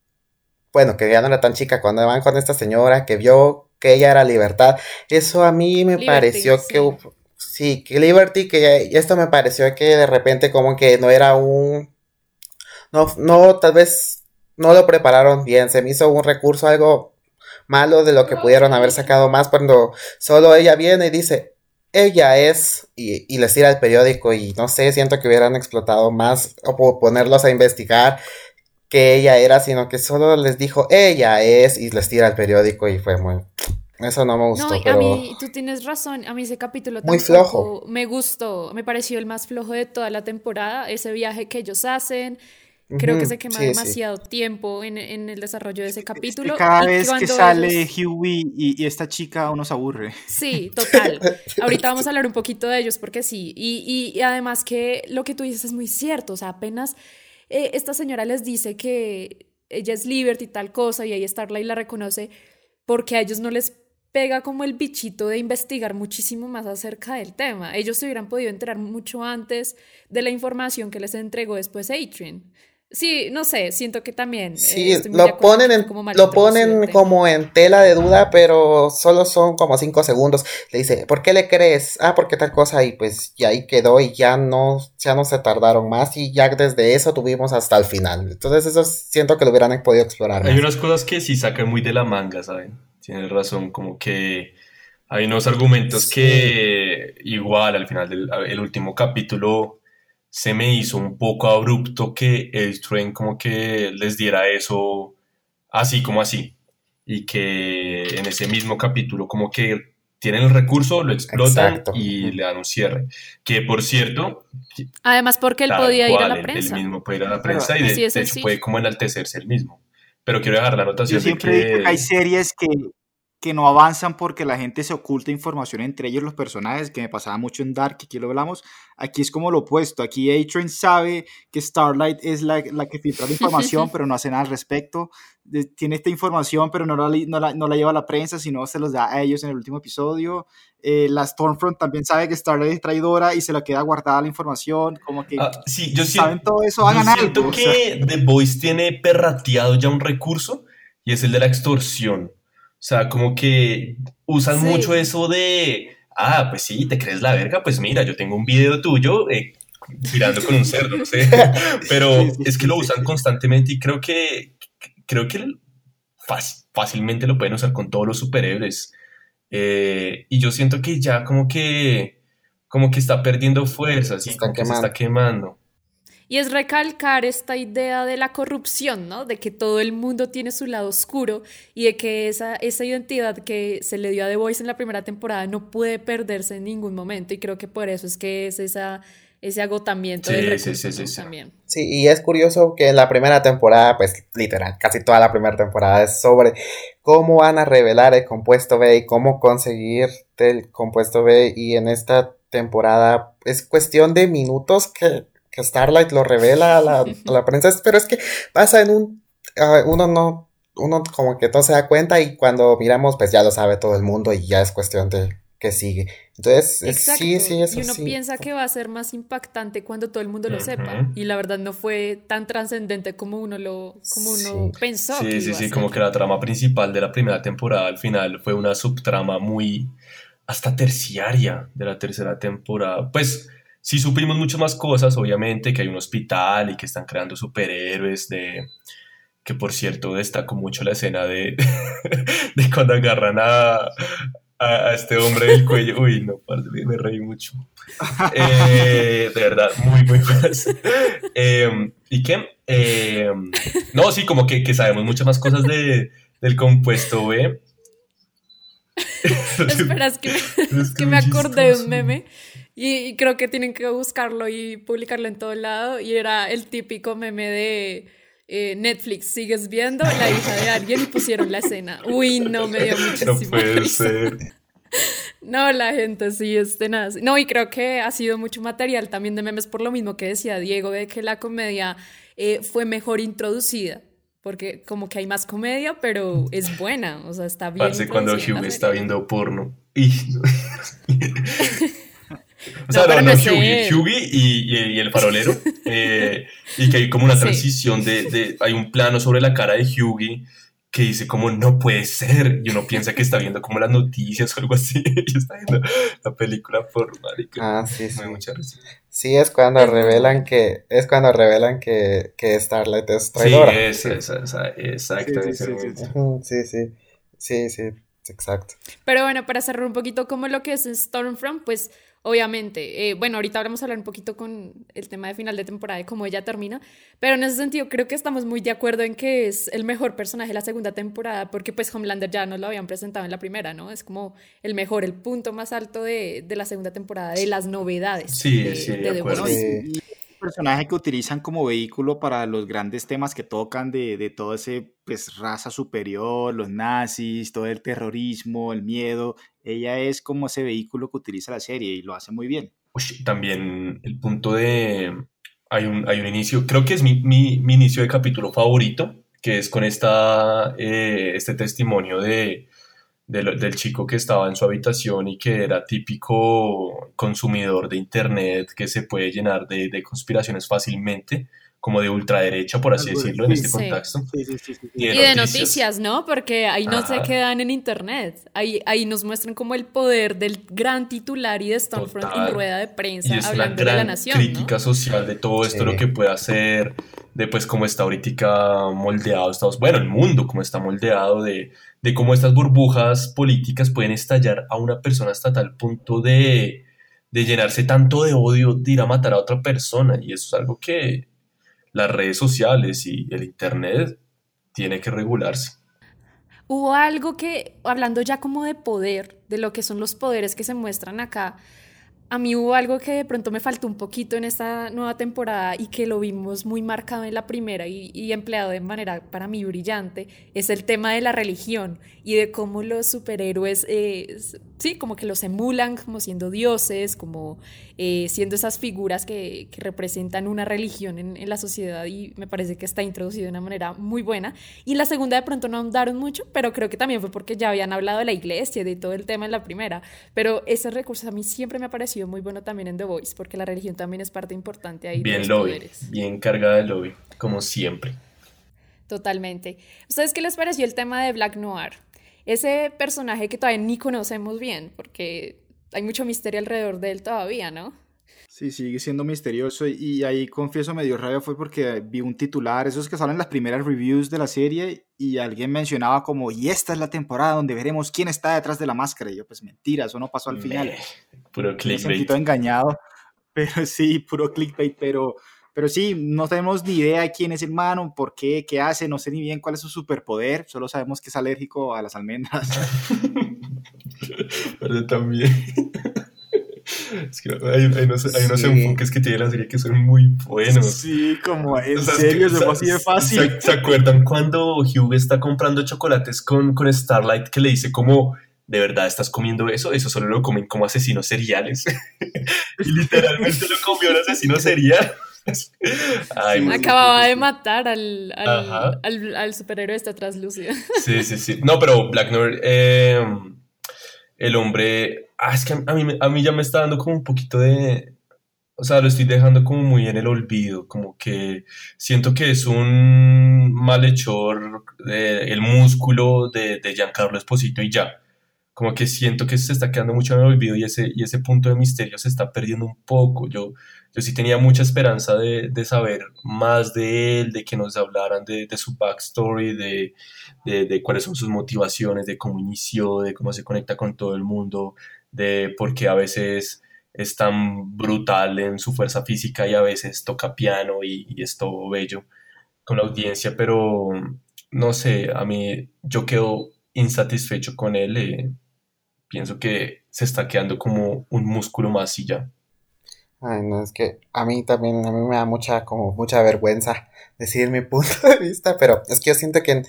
bueno, que ya no era tan chica, cuando van con esta señora que vio que ella era libertad, eso a mí me Liberty, pareció sí. que, sí, que Liberty, que esto me pareció que de repente como que no era un, no, no, tal vez no lo prepararon bien, se me hizo un recurso algo malo de lo que pudieron haber sacado más cuando solo ella viene y dice, ella es, y, y les tira el periódico y no sé, siento que hubieran explotado más o po- ponerlos a investigar que ella era, sino que solo les dijo, ella es, y les tira el periódico y fue muy... Eso no me gustó, No, pero... a mí, tú tienes razón, a mí ese capítulo Muy flojo. me gustó, me pareció el más flojo de toda la temporada, ese viaje que ellos hacen, creo que se quema sí, sí. demasiado tiempo en, en el desarrollo de ese Es que capítulo. cada y vez que sale ellos- Huey y, y esta chica uno se aburre. Sí, total. Ahorita vamos a hablar un poquito de ellos porque sí. Y, y- y además que lo que tú dices es muy cierto. O sea, apenas eh, esta señora les dice que ella es Liberty y tal cosa y ahí Starlight la reconoce porque a ellos no les pega como el bichito de investigar muchísimo más acerca del tema. Ellos se hubieran podido enterar mucho antes de la información que les entregó después Adrian. Sí, no sé, siento que también. eh, Sí, de lo ponen, en, como lo ponen como en tela de duda, pero solo son como cinco segundos. Le dice, ¿por qué le crees? Ah, porque tal cosa, y pues y ahí quedó y ya no, ya no se tardaron más y ya desde eso tuvimos hasta el final. Entonces eso siento que lo hubieran podido explorar Hay más. unas cosas que sí sacan muy de la manga, ¿saben? Tienes razón, como que Hay unos argumentos que igual al final del el último capítulo se me hizo un poco abrupto que el Train como que les diera eso así como así y que en ese mismo capítulo como que tienen el recurso, lo explotan Exacto. y le dan un cierre. Que por cierto, Además, porque él podía ir a cual, la prensa. Él mismo puede ir a la prensa y de, de hecho puede como enaltecerse él mismo. Pero quiero dejar la Yo anotación de siempre digo que... que hay series que, que no avanzan porque la gente se oculta información entre ellos, los personajes, que me pasaba mucho en Dark, que aquí lo hablamos. Aquí es como lo opuesto. Aquí A-Train sabe que Starlight es la, la que filtra la información, pero no hace nada al respecto. De- tiene esta información, pero no la, no, la, no la lleva a la prensa, sino se los da a ellos en el último episodio. Eh, la Stormfront también sabe que Starlight es traidora y se la queda guardada la información. Como que sí, yo saben siento, todo eso, yo hagan siento algo. o sea. que The Voice tiene perrateado ya un recurso y es el de la extorsión. O sea, como que usan Sí. mucho eso de, ah, pues sí, te crees la verga, pues mira, yo tengo un video tuyo eh, girando con un cerdo, no sé. Pero es que lo usan constantemente y creo que, creo que fácil- fácilmente lo pueden usar con todos los superhéroes. Eh, y yo siento que ya como que, como que está perdiendo fuerza, ¿sí? Está como que se quemando. está quemando. Y es recalcar esta idea de la corrupción, ¿no? De que todo el mundo tiene su lado oscuro y de que esa, esa identidad que se le dio a The Voice en la primera temporada no puede perderse en ningún momento y creo que por eso es que es esa, ese agotamiento Sí, del sí, recurso sí, sí, ¿no? sí. también. Sí, y es curioso que en la primera temporada, pues literal, casi toda la primera temporada es sobre cómo van a revelar el compuesto B y cómo conseguir el compuesto B. Y en esta temporada es cuestión de minutos que, que Starlight lo revela a la, a la prensa, pero es que pasa en un... ah, uno no... Uno como que todo se da cuenta y cuando miramos pues ya lo sabe todo el mundo y ya es cuestión de que sigue. Entonces, es- Exacto. sí, sí, eso y uno sí. piensa que va a ser más impactante cuando todo el mundo lo sepa. Y la verdad no fue tan trascendente como uno lo, como uno Sí. pensó. que Sí, sí, iba sí, como que la trama principal de la primera temporada al final fue una subtrama muy hasta terciaria de la tercera temporada. Pues sí supimos muchas más cosas, obviamente, que hay un hospital y que están creando superhéroes de que por cierto destaco mucho la escena de, de cuando agarran a, a, a este hombre del cuello. Uy, no, me, reí mucho. Eh, de verdad, muy, muy buenas. Eh, ¿Y qué? Eh, no, sí, como que, que sabemos muchas más cosas de, del compuesto B. Espera, es que me, Es que me acordé de un meme y, y creo que tienen que buscarlo y publicarlo en todo lado y era el típico meme de eh, Netflix, ¿sigues viendo? La hija de alguien y pusieron la escena. Uy, no, me dio No muchísima puede risa. ser. No, la gente sí es tenaz. No, y creo que ha sido mucho material también de memes por lo mismo que decía Diego, de que la comedia eh, fue mejor introducida. Porque como que hay más comedia, pero es buena. O sea, está bien. Parce, cuando Hugh está viendo porno. O sea, No, no, no, no es Hughie. Hughie y, y- y el farolero. eh, y que hay como una Sí. transición de, de- Hay un plano sobre la cara de Hughie que dice como no puede ser. Y uno piensa que está viendo como las noticias o algo así. Y está viendo la película por marica. Ah, sí, sí. da mucha risa. Sí, es cuando revelan que es cuando revelan que, que Starlight es Sí, traidora. esa, esa, esa, exacto. Sí, sí, ese sí, sí, sí. Sí, sí, sí, sí, exacto. Pero bueno, para cerrar un poquito como lo que es Stormfront, pues obviamente, eh, bueno, ahorita vamos a hablar un poquito con el tema de final de temporada y cómo ella termina, pero en ese sentido creo que estamos muy de acuerdo en que es el mejor personaje de la segunda temporada, porque pues Homelander ya nos lo habían presentado en la primera, ¿no? Es como el mejor, el punto más alto de, de la segunda temporada, de las novedades Sí, de, sí, de de acuerdo. Sí. Personaje que utilizan como vehículo para los grandes temas que tocan de, de todo ese pues raza superior, los nazis, todo el terrorismo, el miedo. Ella es como ese vehículo que utiliza la serie y lo hace muy bien. También el punto de... Hay un, hay un inicio, creo que es mi, mi, mi inicio de capítulo favorito, que es con esta, eh, este testimonio de, de lo- del chico que estaba en su habitación y que era típico consumidor de internet que se puede llenar de, de conspiraciones fácilmente, como de ultraderecha, por así de- decirlo, en este Sí. contexto. Sí, sí, sí, sí, sí. Y Y de de noticias. noticias, ¿no? Porque ahí no se Ajá. quedan en internet. Ahí, ahí nos muestran como el poder del gran titular y de Stormfront Total. en rueda de prensa Y es una hablando de la gran nación. ¿no? crítica social de todo esto, Sí. lo que puede hacer de pues cómo está ahorita moldeado Estados bueno, el mundo, cómo está moldeado, de, de cómo estas burbujas políticas pueden estallar a una persona hasta tal punto de, de llenarse tanto de odio, de ir a matar a otra persona. Y eso es algo que las redes sociales y el Internet tiene que regularse. Hubo algo que, hablando ya como de poder, de lo que son los poderes que se muestran acá, a mí hubo algo que de pronto me faltó un poquito en esta nueva temporada y que lo vimos muy marcado en la primera y, empleado de manera para mí brillante, es el tema de la religión y de cómo los superhéroes, eh, sí, como que los emulan como siendo dioses, como eh, siendo esas figuras que, representan una religión en, la sociedad y me parece que está introducido de una manera muy buena. Y la segunda de pronto no ahondaron mucho, pero creo que también fue porque ya habían hablado de la iglesia, de todo el tema en la primera, pero ese recurso a mí siempre me ha parecido muy bueno también en The Voice, porque la religión también es parte importante ahí. Bien lobby, bien cargada de lobby, como siempre. Totalmente. ¿Ustedes qué les pareció el tema de Black Noir? Ese personaje que todavía ni conocemos bien, porque hay mucho misterio alrededor de él todavía, ¿no? Sí, sigue siendo misterioso y ahí confieso me dio rabia fue porque vi un titular, esos que salen en las primeras reviews de la serie y alguien mencionaba como, y esta es la temporada donde veremos quién está detrás de la máscara. Y yo, pues mentira, eso no pasó al final. puro clickbait. Me engañado, pero sí, puro clickbait, pero, pero sí, no tenemos ni idea de quién es el mano, por qué, qué hace, no sé ni bien cuál es su superpoder, solo sabemos que es alérgico a las almendras. pero también... Es que hay, hay, unos, hay unos enfoques que tiene la serie que son muy buenos. Sí, como en serio, es, así de fácil. ¿se, acuerdan cuando Hugh está comprando chocolates con, con Starlight que le dice como, ¿de verdad estás comiendo eso? Eso solo lo comen como asesinos seriales. y literalmente lo comió un asesino serial. Acababa de matar al, al, al, superhéroe este translúcido. sí, sí, sí. No, pero Black Noir, eh, el hombre Ah, es que a mí, a mí ya me está dando como un poquito de... O sea, lo estoy dejando como muy en el olvido, como que siento que es un malhechor, de, el músculo de, de Giancarlo Esposito y ya. Como que siento que se está quedando mucho en el olvido y ese, y ese punto de misterio se está perdiendo un poco. Yo, yo sí tenía mucha esperanza de, de saber más de él, de que nos hablaran de, de su backstory, de, de, cuáles son sus motivaciones, de cómo inició, de cómo se conecta con todo el mundo, de por qué a veces es tan brutal en su fuerza física y a veces toca piano y, es todo bello con la audiencia, pero no sé, a mí yo quedo insatisfecho con él, eh, pienso que se está quedando como un músculo más y ya. Ay, no, es que a mí también, a mí me da mucha, como mucha vergüenza decir mi punto de vista, pero es que yo siento que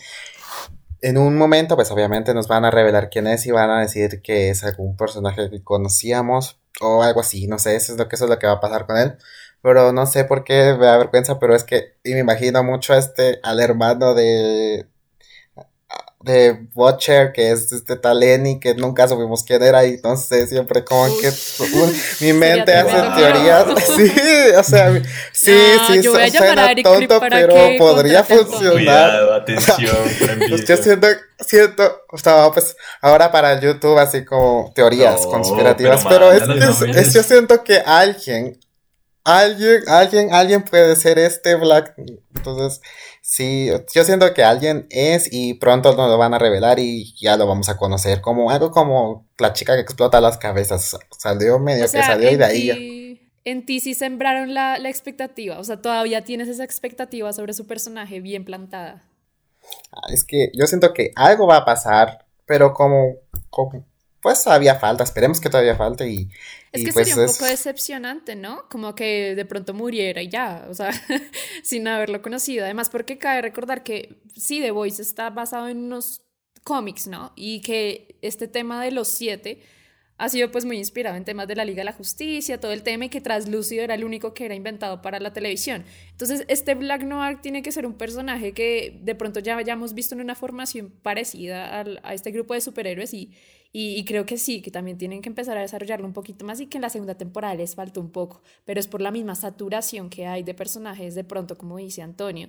en un momento, pues obviamente nos van a revelar quién es y van a decir que es algún personaje que conocíamos o algo así, no sé, eso es lo que, eso es lo que va a pasar con él. Pero no sé por qué me da vergüenza, pero es que y me imagino mucho este, al hermano de, de Watcher, que es este Taleni, que nunca supimos quién era, y no sé, siempre como que mi mente hace teorías. Sí, o sea, sí, sí, yo suena tonto, pero podría funcionar. Cuidado, atención, pues yo siento, siento, o sea, pues ahora para YouTube así como teorías conspirativas, pero, es, yo siento que alguien, alguien, alguien, alguien puede ser este Black, entonces Sí, yo siento que alguien es y pronto nos lo van a revelar y ya lo vamos a conocer como algo como la chica que explota las cabezas. Salió medio que salió y de ahí En ti sí sembraron la, la, expectativa, o sea, todavía tienes esa expectativa sobre su personaje bien plantada. Ah, es que yo siento que algo va a pasar, pero como, como pues todavía falta, esperemos que todavía falte y... Es que pues sería un poco decepcionante, ¿no? Como que de pronto muriera y ya, o sea, sin haberlo conocido. Además, porque cabe recordar que sí, The Voice está basado en unos cómics, ¿no? Y que este tema de los siete ha sido pues muy inspirado en temas de la Liga de la Justicia, todo el tema y que Translúcido era el único que era inventado para la televisión. Entonces, este Black Noir tiene que ser un personaje que de pronto ya hayamos visto en una formación parecida a este grupo de superhéroes y, y, creo que sí, que también tienen que empezar a desarrollarlo un poquito más y que en la segunda temporada les faltó un poco, pero es por la misma saturación que hay de personajes de pronto, como dice Antonio.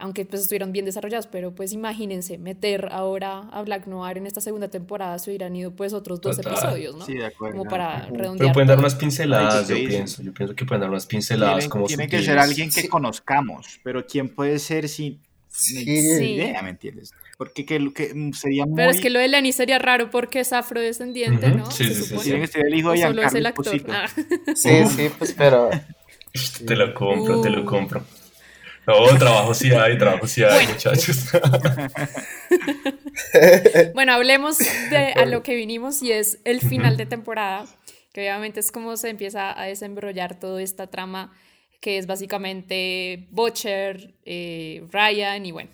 aunque pues estuvieron bien desarrollados, pero pues imagínense, meter ahora a Black Noir en esta segunda temporada se hubieran ido pues otros dos Total. episodios, ¿no? Sí, de acuerdo. Como para redondear. Pero pueden dar unas pinceladas, yo pienso. Yo pienso que pueden dar unas pinceladas Tiene, como tiene que ser alguien que Sí. conozcamos, pero ¿quién puede ser sin Sí. idea, ¿me entiendes? Porque que, que, mm, sería muy... Pero es que lo de Lenny sería raro porque es afrodescendiente, ¿no? sí, Se sí, sí, supone. Tiene que ser el hijo O de solo es el actor. Ah. Sí, sí, pues, pero Te lo compro, te lo Uh. compro. No, trabajo sí hay, trabajo sí hay, muchachos. Bueno, hablemos de a lo que vinimos y es el final de temporada, que obviamente es como se empieza a desembrollar toda esta trama, que es básicamente Butcher, eh, Ryan y bueno,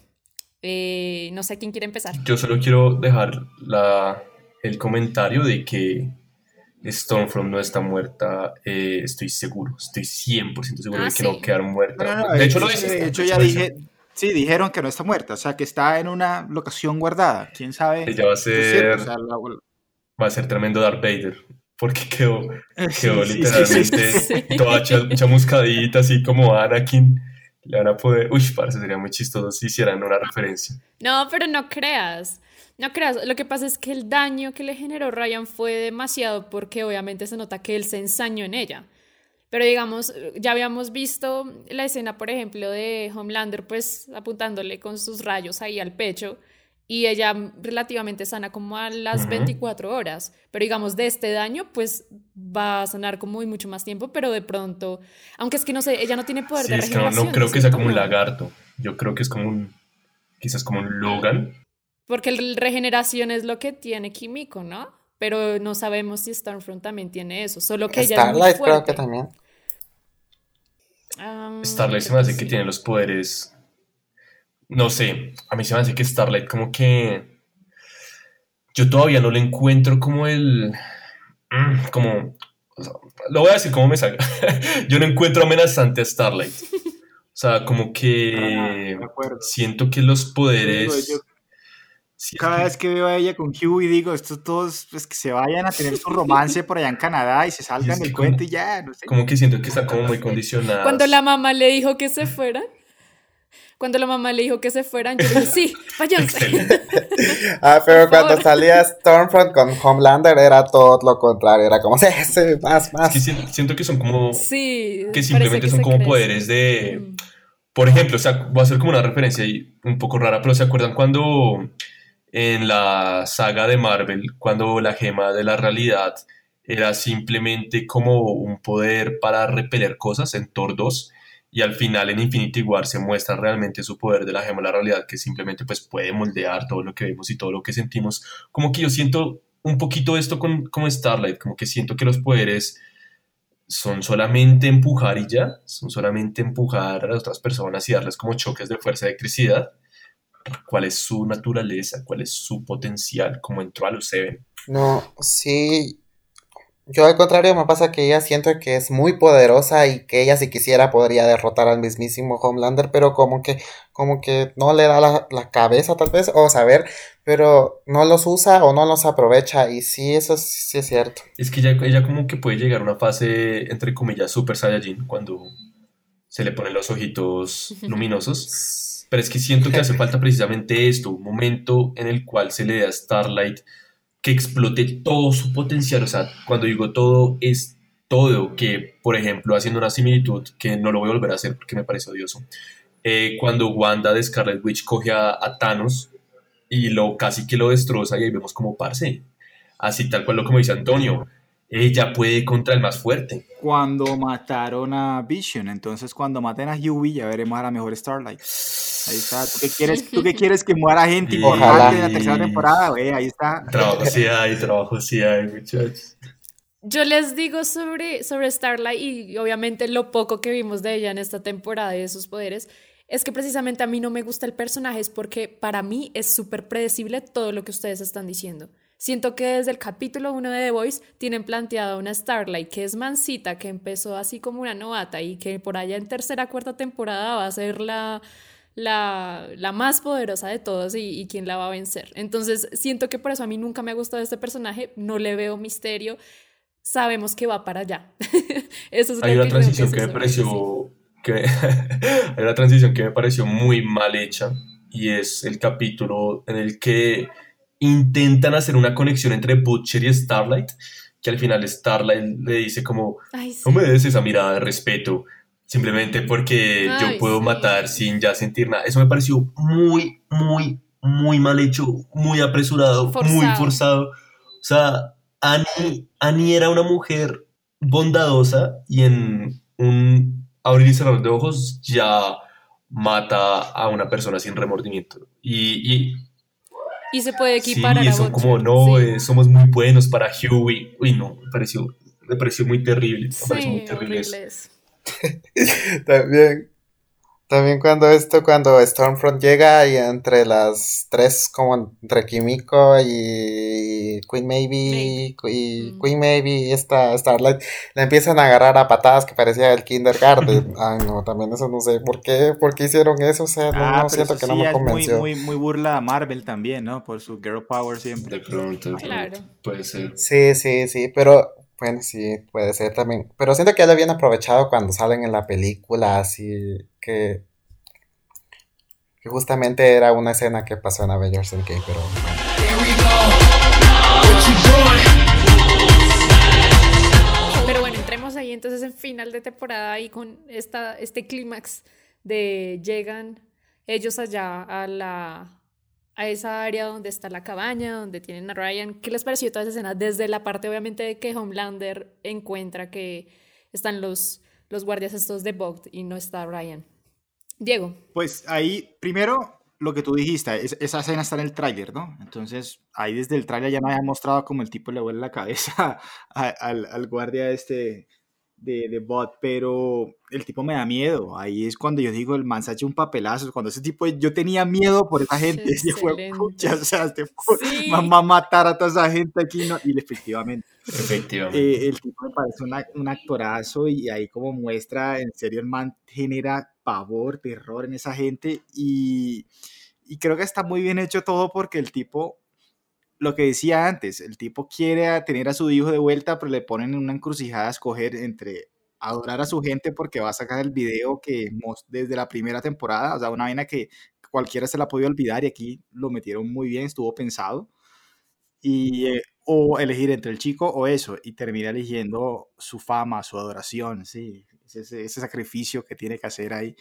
eh, no sé quién quiere empezar. Yo solo quiero dejar la, el comentario de que Stormfront no está muerta. eh, estoy seguro, estoy 100% seguro Ah, de que sí. no quedaron muertas. No, no, no, de hecho, lo dice. de hecho, ya dije, sí, dijeron que no está muerta, o sea, que está en una locación guardada, quién sabe. Ella va a ser, o sea, la- va a ser tremendo Darth Vader. Porque quedó, Sí, quedó sí, sí, literalmente sí, sí. toda cha- chamuscadita, así como Anakin. Le van a poder. Uy, parce, sería muy chistoso si hicieran una referencia. No, pero no creas. No creas, lo que pasa es que el daño que le generó Ryan fue demasiado porque obviamente se nota que él se ensañó en ella. Pero digamos, ya habíamos visto la escena, por ejemplo, de Homelander pues apuntándole con sus rayos ahí al pecho y ella relativamente sana como a las Ujú. 24 horas. Pero digamos, de este daño pues va a sanar como muy mucho más tiempo, pero de pronto, aunque es que no sé, ella no tiene poder Sí, de es que no, creo que sea como un lagarto. Yo creo que es como un. Quizás como un Logan. Porque el regeneración es lo que tiene Kimiko, ¿no? Pero no sabemos si Stormfront también tiene eso, solo que ella es muy Starlight creo que también. Starlight se me que hace que sí. tiene los poderes. No sé, a mí se me hace que Starlight como que. Yo todavía no le encuentro como el. mm, Como. o sea, lo voy a decir como me salga. Yo no encuentro amenazante a Starlight. O sea, como que. acuerdo. Siento que los poderes. Yo- Cada vez que veo a ella con Hugh y digo, estos todos, pues que se vayan a tener su romance por allá en Canadá y se salgan del cuento y ya, no sé. Como que siento que está como muy condicionada. Cuando la mamá le dijo que se fueran, cuando la mamá le dijo que se fueran, yo le dije, sí, váyanse. Ah, pero Por cuando favor. salía Stormfront con Homelander era todo lo contrario. Era como, sí, sí, más, Es más. que siento, que son como. Sí. que simplemente son como crece. poderes de. Mm. Por ejemplo, o sea, voy a hacer como una referencia ahí un poco rara, pero ¿se acuerdan cuando en la saga de Marvel, cuando la gema de la realidad era simplemente como un poder para repeler cosas en Thor 2? Y al final en Infinity War se muestra realmente su poder de la gema la realidad, que simplemente pues puede moldear todo lo que vemos y todo lo que sentimos. Como que yo siento un poquito esto con, con Starlight, como que siento que los poderes son solamente empujar y ya, son solamente empujar a las otras personas y darles como choques de fuerza de electricidad. ¿Cuál es su naturaleza? ¿Cuál es su potencial? Como entró a los Seven. No, sí. Yo al contrario me pasa que ella siento que es muy poderosa y que ella si quisiera podría derrotar al mismísimo Homelander, pero como que, como que no le da la, la cabeza tal vez, o saber, pero no los usa o no los aprovecha y sí, eso sí, sí es cierto. Es que ella, ella como que puede llegar a una fase, entre comillas, Super Saiyajin, cuando se le ponen los ojitos luminosos. Pero es que siento que hace falta precisamente esto, un momento en el cual se le dé a Starlight que explote todo su potencial. O sea, cuando digo todo, es todo. Que, por ejemplo, haciendo una similitud que no lo voy a volver a hacer porque me parece odioso. eh, cuando Wanda de Scarlet Witch coge a, Thanos y lo casi que lo destroza y ahí vemos como parce. Así tal cual lo como dice Antonio. Ella puede contra el más fuerte. Cuando mataron a Vision, entonces cuando maten a Huey ya veremos a la mejor Starlight. Ahí está. ¿Tú qué quieres, ¿tú qué quieres que muera gente Y- importante en la tercera temporada? güey? ahí está. Trabajo sí hay, trabajo sí hay, muchachos. Yo les digo sobre, sobre Starlight y obviamente lo poco que vimos de ella en esta temporada y de sus poderes, es que precisamente a mí no me gusta el personaje es porque para mí es súper predecible todo lo que ustedes están diciendo. Siento que desde el capítulo 1 de The Voice tienen planteada una Starlight que es mansita, que empezó así como una novata y que por allá en tercera, cuarta temporada va a ser la, la, la más poderosa de todos y, y quien la va a vencer. Entonces siento que por eso a mí nunca me ha gustado este personaje, no le veo misterio sabemos que va para allá. Eso es Hay una que transición que me pareció que hay una transición que me pareció muy mal hecha y es el capítulo en el que intentan hacer una conexión entre Butcher y Starlight, que al final Starlight le dice como, Ay, sí. no me des esa mirada de respeto, simplemente porque yo Ay, puedo sí. matar sin ya sentir nada. Eso me pareció muy, muy, muy mal hecho, muy apresurado, muy Forzado. forzado. O sea, Annie, Annie era una mujer bondadosa y en un abrir y cerrar de ojos ya mata a una persona sin remordimiento. Y, y Y se puede sí, equiparar a son Butcher. como, no, Sí. eh, somos muy buenos para Huey. Uy, no, me pareció, me pareció muy terrible. Me pareció muy terrible eso. También, también cuando esto, cuando Stormfront llega y entre las tres, como entre Kimiko y Queen Maybe, y Mm. Queen Maybe y esta Starlight, la empiezan a agarrar a patadas que parecía el kindergarten. Ay, no, también eso no sé por qué, por qué hicieron eso, o sea, no, Ah, no siento eso que no sí me es muy, convenció. muy, muy burla a Marvel también, ¿no? Por su girl power siempre. De pronto, de pronto. Claro. Puede ser. Sí, sí, sí, pero bueno, sí, puede ser también. Pero siento que ya lo habían aprovechado cuando salen en la película, así que, que justamente era una escena que pasó en Avengers Endgame, pero. Pero bueno, entremos ahí entonces en final de temporada y con esta, este clímax de llegan ellos allá a la a esa área donde está la cabaña, donde tienen a Ryan. ¿Qué les pareció toda esa escena? Desde la parte obviamente de que Homelander encuentra que están los, los guardias estos de Vogt y no está Ryan. Diego. Pues ahí, primero, lo que tú dijiste, es- esa escena está en el tráiler, ¿no? Entonces, ahí desde el tráiler ya me había mostrado como el tipo le vuela la cabeza a- al, al guardia este de, de bot, pero el tipo me da miedo. Ahí es cuando yo digo, el man se ha hecho un papelazo. Cuando ese tipo, yo tenía miedo por esa gente. Decía, fue pucha, o sea, este fue- Sí. a matar a toda esa gente aquí, ¿no? Y efectivamente. Efectivamente. Eh, el tipo me parece una- un actorazo y ahí como muestra, en serio, el man genera pavor, terror en esa gente y, y creo que está muy bien hecho todo porque el tipo, lo que decía antes, el tipo quiere tener a su hijo de vuelta, pero le ponen en una encrucijada a escoger entre adorar a su gente porque va a sacar el video que desde la primera temporada, o sea, una vaina que cualquiera se la podía olvidar y aquí lo metieron muy bien, estuvo pensado y eh, o elegir entre el chico o eso y termina eligiendo su fama, su adoración, sí, ese sacrificio que tiene que hacer ahí.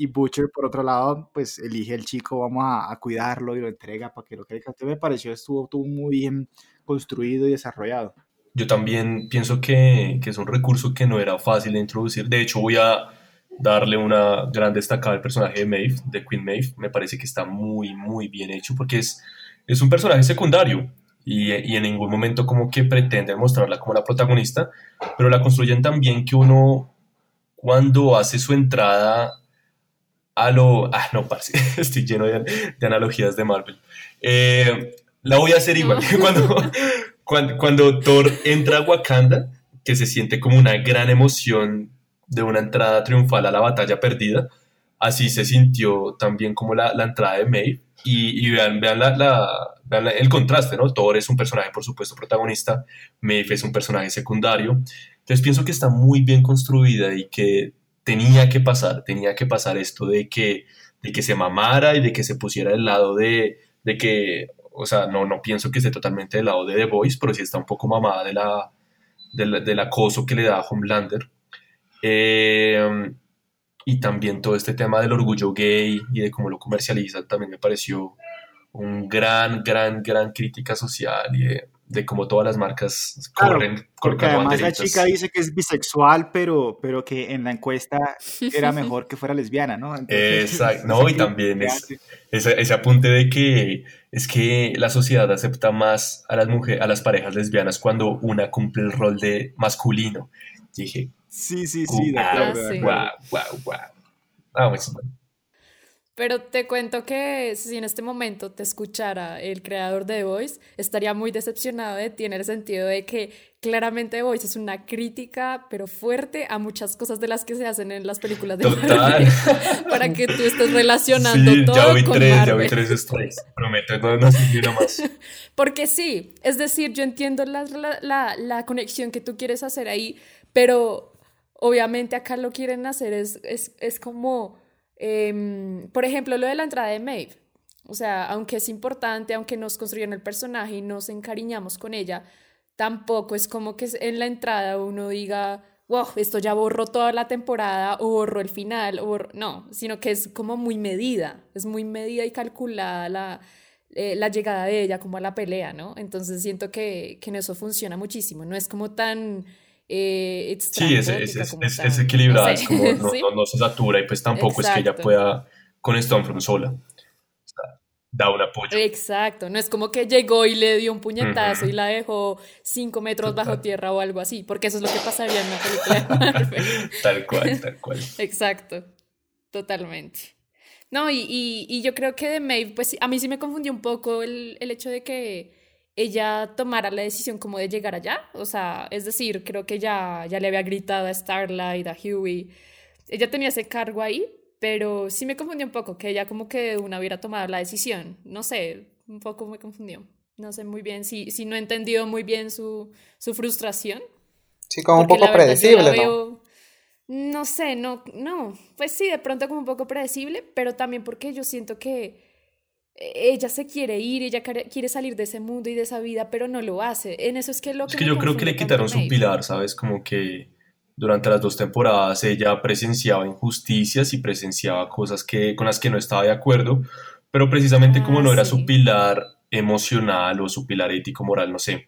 Y Butcher, por otro lado, pues elige el chico, vamos a, a cuidarlo y lo entrega para que lo crezca. Entonces me pareció, estuvo, estuvo muy bien construido y desarrollado. Yo también pienso que, que es un recurso que no era fácil de introducir. De hecho, voy a darle una gran destacada al personaje de Maeve, de Queen Maeve. Me parece que está muy, muy bien hecho porque es, es un personaje secundario y, y en ningún momento como que pretende mostrarla como la protagonista, pero la construyen tan bien que uno cuando hace su entrada a lo... Ah, no, parce, estoy lleno de, de analogías de Marvel. Eh, la voy a hacer igual. Cuando, cuando, cuando Thor entra a Wakanda, que se siente como una gran emoción de una entrada triunfal a la batalla perdida, así se sintió también como la, la entrada de Maeve. Y, y vean, vean, la, la- vean la- el contraste, ¿no? Thor es un personaje, por supuesto, protagonista, Maeve es un personaje secundario. Entonces pienso que está muy bien construida y que tenía que pasar, tenía que pasar esto de que, de que se mamara y de que se pusiera del lado de, de que, o sea, no, no pienso que esté totalmente del lado de The Voice, pero sí está un poco mamada de la, del, del acoso que le da a Homelander. Eh, y también todo este tema del orgullo gay y de cómo lo comercializan también me pareció un gran, gran, gran crítica social y de, de cómo todas las marcas Claro, corren Porque colocando además la chica dice que es bisexual, pero, pero que en la encuesta era mejor que fuera lesbiana, ¿no? Entonces, Exacto, no, y también es- Ese, ese apunte de que es que la sociedad acepta más a las mujeres, a las parejas lesbianas cuando una cumple el rol de masculino. Dije, Sí, sí, sí, de acuerdo, wow, wow, wow. Ah, bueno. Pero te cuento que si en este momento te escuchara el creador de The Voice, estaría muy decepcionado de ti en el sentido de que claramente The Voice es una crítica, pero fuerte, a muchas cosas de las que se hacen en las películas de Total. Marvel. Para que tú estés relacionando Sí, todo ya vi con tres, ya Marvel. tres strikes. Prometo, no, no más. Porque sí, es decir, yo entiendo la, la, la, la conexión que tú quieres hacer ahí, pero, obviamente acá lo quieren hacer es, es, es como, em, por ejemplo, lo de la entrada de Maeve. O sea, aunque es importante, aunque nos construyen el personaje y nos encariñamos con ella, tampoco es como que en la entrada uno diga, wow, esto ya borró toda la temporada o borró el final, o no, sino que es como muy medida, es muy medida y calculada la, eh, la llegada de ella como a la pelea, ¿no? Entonces siento que, que eso funciona muchísimo, no es como tan... Eh, sí, es, es, es, es equilibrada, es como no, ¿Sí? no, no, se satura y pues tampoco Exacto. es que ella pueda con Stormfront sola da un apoyo. Exacto, no es como que llegó y le dio un puñetazo uh -huh. y la dejó cinco metros Total. bajo tierra o algo así, porque eso es lo que pasaría en una película de Marvel. tal cual, tal cual. Exacto, totalmente. No, y, y, y, yo creo que de Maeve, pues a mí sí me confundió un poco el, el hecho de que ella tomara la decisión como de llegar allá, o sea, es decir, creo que ya, ya le había gritado a Starlight, a Huey, ella tenía ese cargo ahí, pero sí me confundió un poco, que ella como que una hubiera tomado la decisión, no sé, un poco me confundió, no sé muy bien, si, si no he entendido muy bien su, su frustración. Sí, como un poco predecible, ¿no? Veo, no sé, no, no, pues sí, de pronto como un poco predecible, pero también porque yo siento que ella se quiere ir, ella quiere salir de ese mundo y de esa vida, pero no lo hace. En eso es que lo que... Es que yo creo que le quitaron su pilar, ¿sabes? Como que durante las dos temporadas ella presenciaba injusticias y presenciaba cosas que, con las que no estaba de acuerdo, pero precisamente ah, como no era su pilar emocional o su pilar ético-moral, no sé,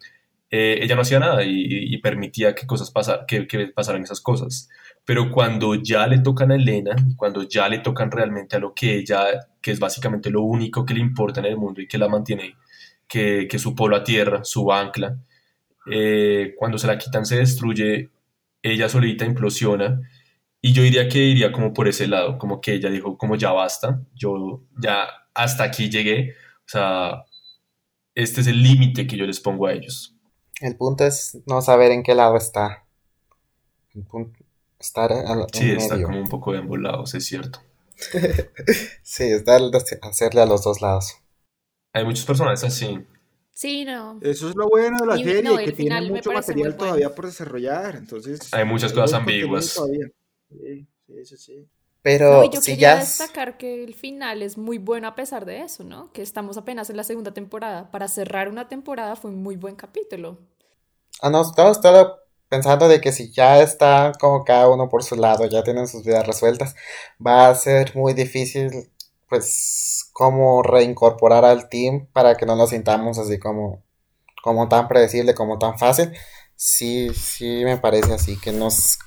eh, ella no hacía nada y, y permitía que, cosas pasar, que, que, pasaran esas cosas. Pero cuando ya le tocan a Elena, cuando ya le tocan realmente a lo que ella, que es básicamente lo único que le importa en el mundo y que la mantiene, que, que su polo a tierra, su ancla, eh, cuando se la quitan se destruye ella solita implosiona y yo diría que iría como por ese lado, como que ella dijo como ya basta, yo ya hasta aquí llegué, o sea, este es el límite que yo les pongo a ellos. El punto es no saber en qué lado está. El punto, estar al, Sí, está medio. como un poco de ambos lados, es cierto. sí, es hacerle a los dos lados. Hay muchos personajes así. Sí, no. Eso es lo bueno de la y, serie, no, que tiene mucho material todavía bueno. por desarrollar. Entonces, hay muchas cosas ambiguas. Sí, sí, sí, sí. Pero no, yo si quería ya destacar que el final es muy bueno a pesar de eso, ¿no? Que estamos apenas en la segunda temporada. Para cerrar una temporada fue un muy buen capítulo. Ah, no, estaba, estaba pensando de que si ya está como cada uno por su lado, ya tienen sus vidas resueltas, va a ser muy difícil, pues, cómo reincorporar al team para que no nos sintamos así como, como tan predecible, como tan fácil. Sí, sí me parece así, que nos...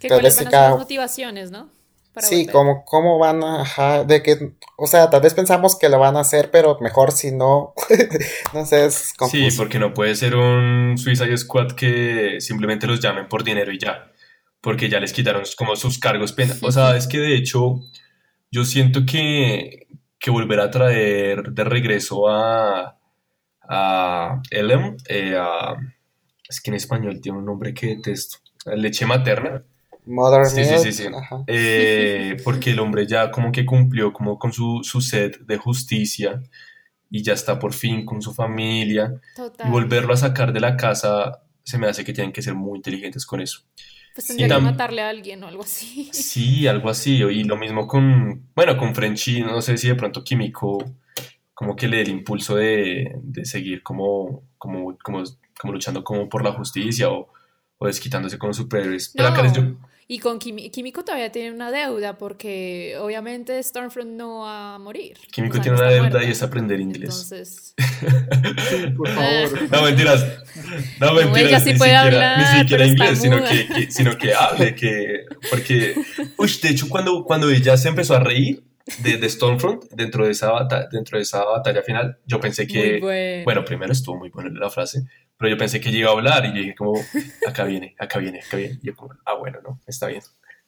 Que cuáles van a ser las motivaciones, ¿no? Para sí, como cómo van a, ajá, de que, o sea, tal vez pensamos que lo van a hacer, pero mejor si no, no sé, es confuso. Sí, porque no puede ser un Suicide Squad que simplemente los llamen por dinero y ya, porque ya les quitaron como sus cargos penales. O sea, es que de hecho, yo siento que, que volver a traer de regreso a, a Ellen, eh, a, es que en español tiene un nombre que detesto, leche materna Mother sí, sí, sí, sí. Eh, porque el hombre ya como que cumplió como con su, su sed de justicia y ya está por fin con su familia. Total. Y volverlo a sacar de la casa se me hace que tienen que ser muy inteligentes con eso. Pues tendría que matarle a alguien o algo así. Sí, algo así. Y lo mismo con, bueno, con Frenchy, no sé si de pronto Químico como que le dé el impulso de, de seguir como, como, como, como luchando como por la justicia o, o desquitándose con los superhéroes. Pero no. acá les yo, y con Químico todavía tiene una deuda porque obviamente Stormfront no va a morir. Químico o sea, tiene una deuda muerta. y es aprender inglés. Entonces. sí, por favor. No, mentiras. No, mentiras. No, sí ni, puede siquiera, hablar, ni siquiera inglés, sino que, que, sino que hable. Que, porque, uy, de hecho, cuando, cuando ella se empezó a reír de, de Stormfront dentro de, esa batalla, dentro de esa batalla final, yo pensé que. Bueno. bueno. primero estuvo muy buena la frase. Pero yo pensé que ella iba a hablar y yo dije como, acá viene, acá viene, acá viene. Y yo como, ah, bueno, no, está bien.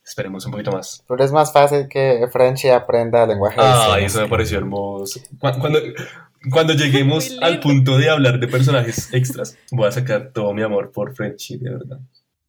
Esperemos un poquito más. Pero es más fácil que Frenchy aprenda lenguaje Ah, eso me pareció hermoso. Cuando, cuando, cuando lleguemos al punto de hablar de personajes extras, voy a sacar todo mi amor por Frenchy, de verdad.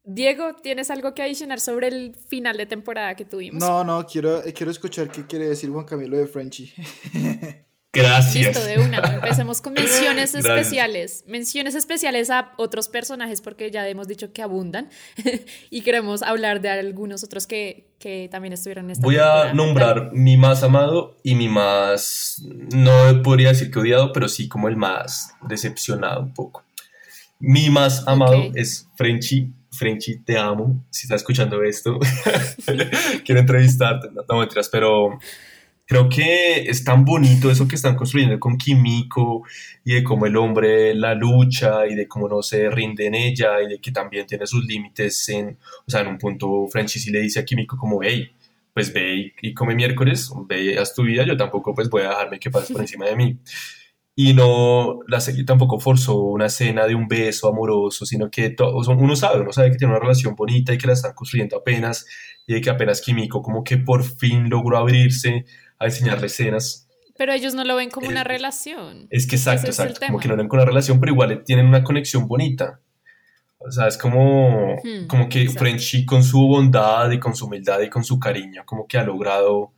Diego, ¿tienes algo que adicionar sobre el final de temporada que tuvimos? No, no, quiero, quiero escuchar qué quiere decir Juan Camilo de Frenchy. Gracias. Listo, de una. Empecemos con menciones Gracias. especiales. Menciones especiales a otros personajes porque ya hemos dicho que abundan y queremos hablar de algunos otros que, que también estuvieron en esta Voy a temporada. nombrar mi más amado y mi más, no podría decir que odiado, pero sí como el más decepcionado un poco. Mi más amado Ok. es Frenchy. Frenchy, te amo. Si estás escuchando esto, quiero entrevistarte. No, no mentiras, pero creo que es tan bonito eso que están construyendo con Kimiko y de cómo el hombre la lucha y de cómo no se rinde en ella y de que también tiene sus límites en, o sea, en un punto Frenchy sí le dice a Kimiko como, hey, pues ve y, come miércoles, ve y haz tu vida, yo tampoco pues voy a dejarme que pases por encima de mí. Y no, la serie tampoco forzó una escena de un beso amoroso, sino que uno sabe, uno sabe que tiene una relación bonita y que la están construyendo apenas, y de que apenas Kimiko como que por fin logró abrirse a enseñarle escenas. Pero ellos no lo ven como una Eh, relación. Es que exacto, Ese exacto, como tema. que no eran con una relación, pero igual tienen una conexión bonita. O sea, es como, Hmm, como que exacto. Frenchy con su bondad y con su humildad y con su cariño, como que ha logrado,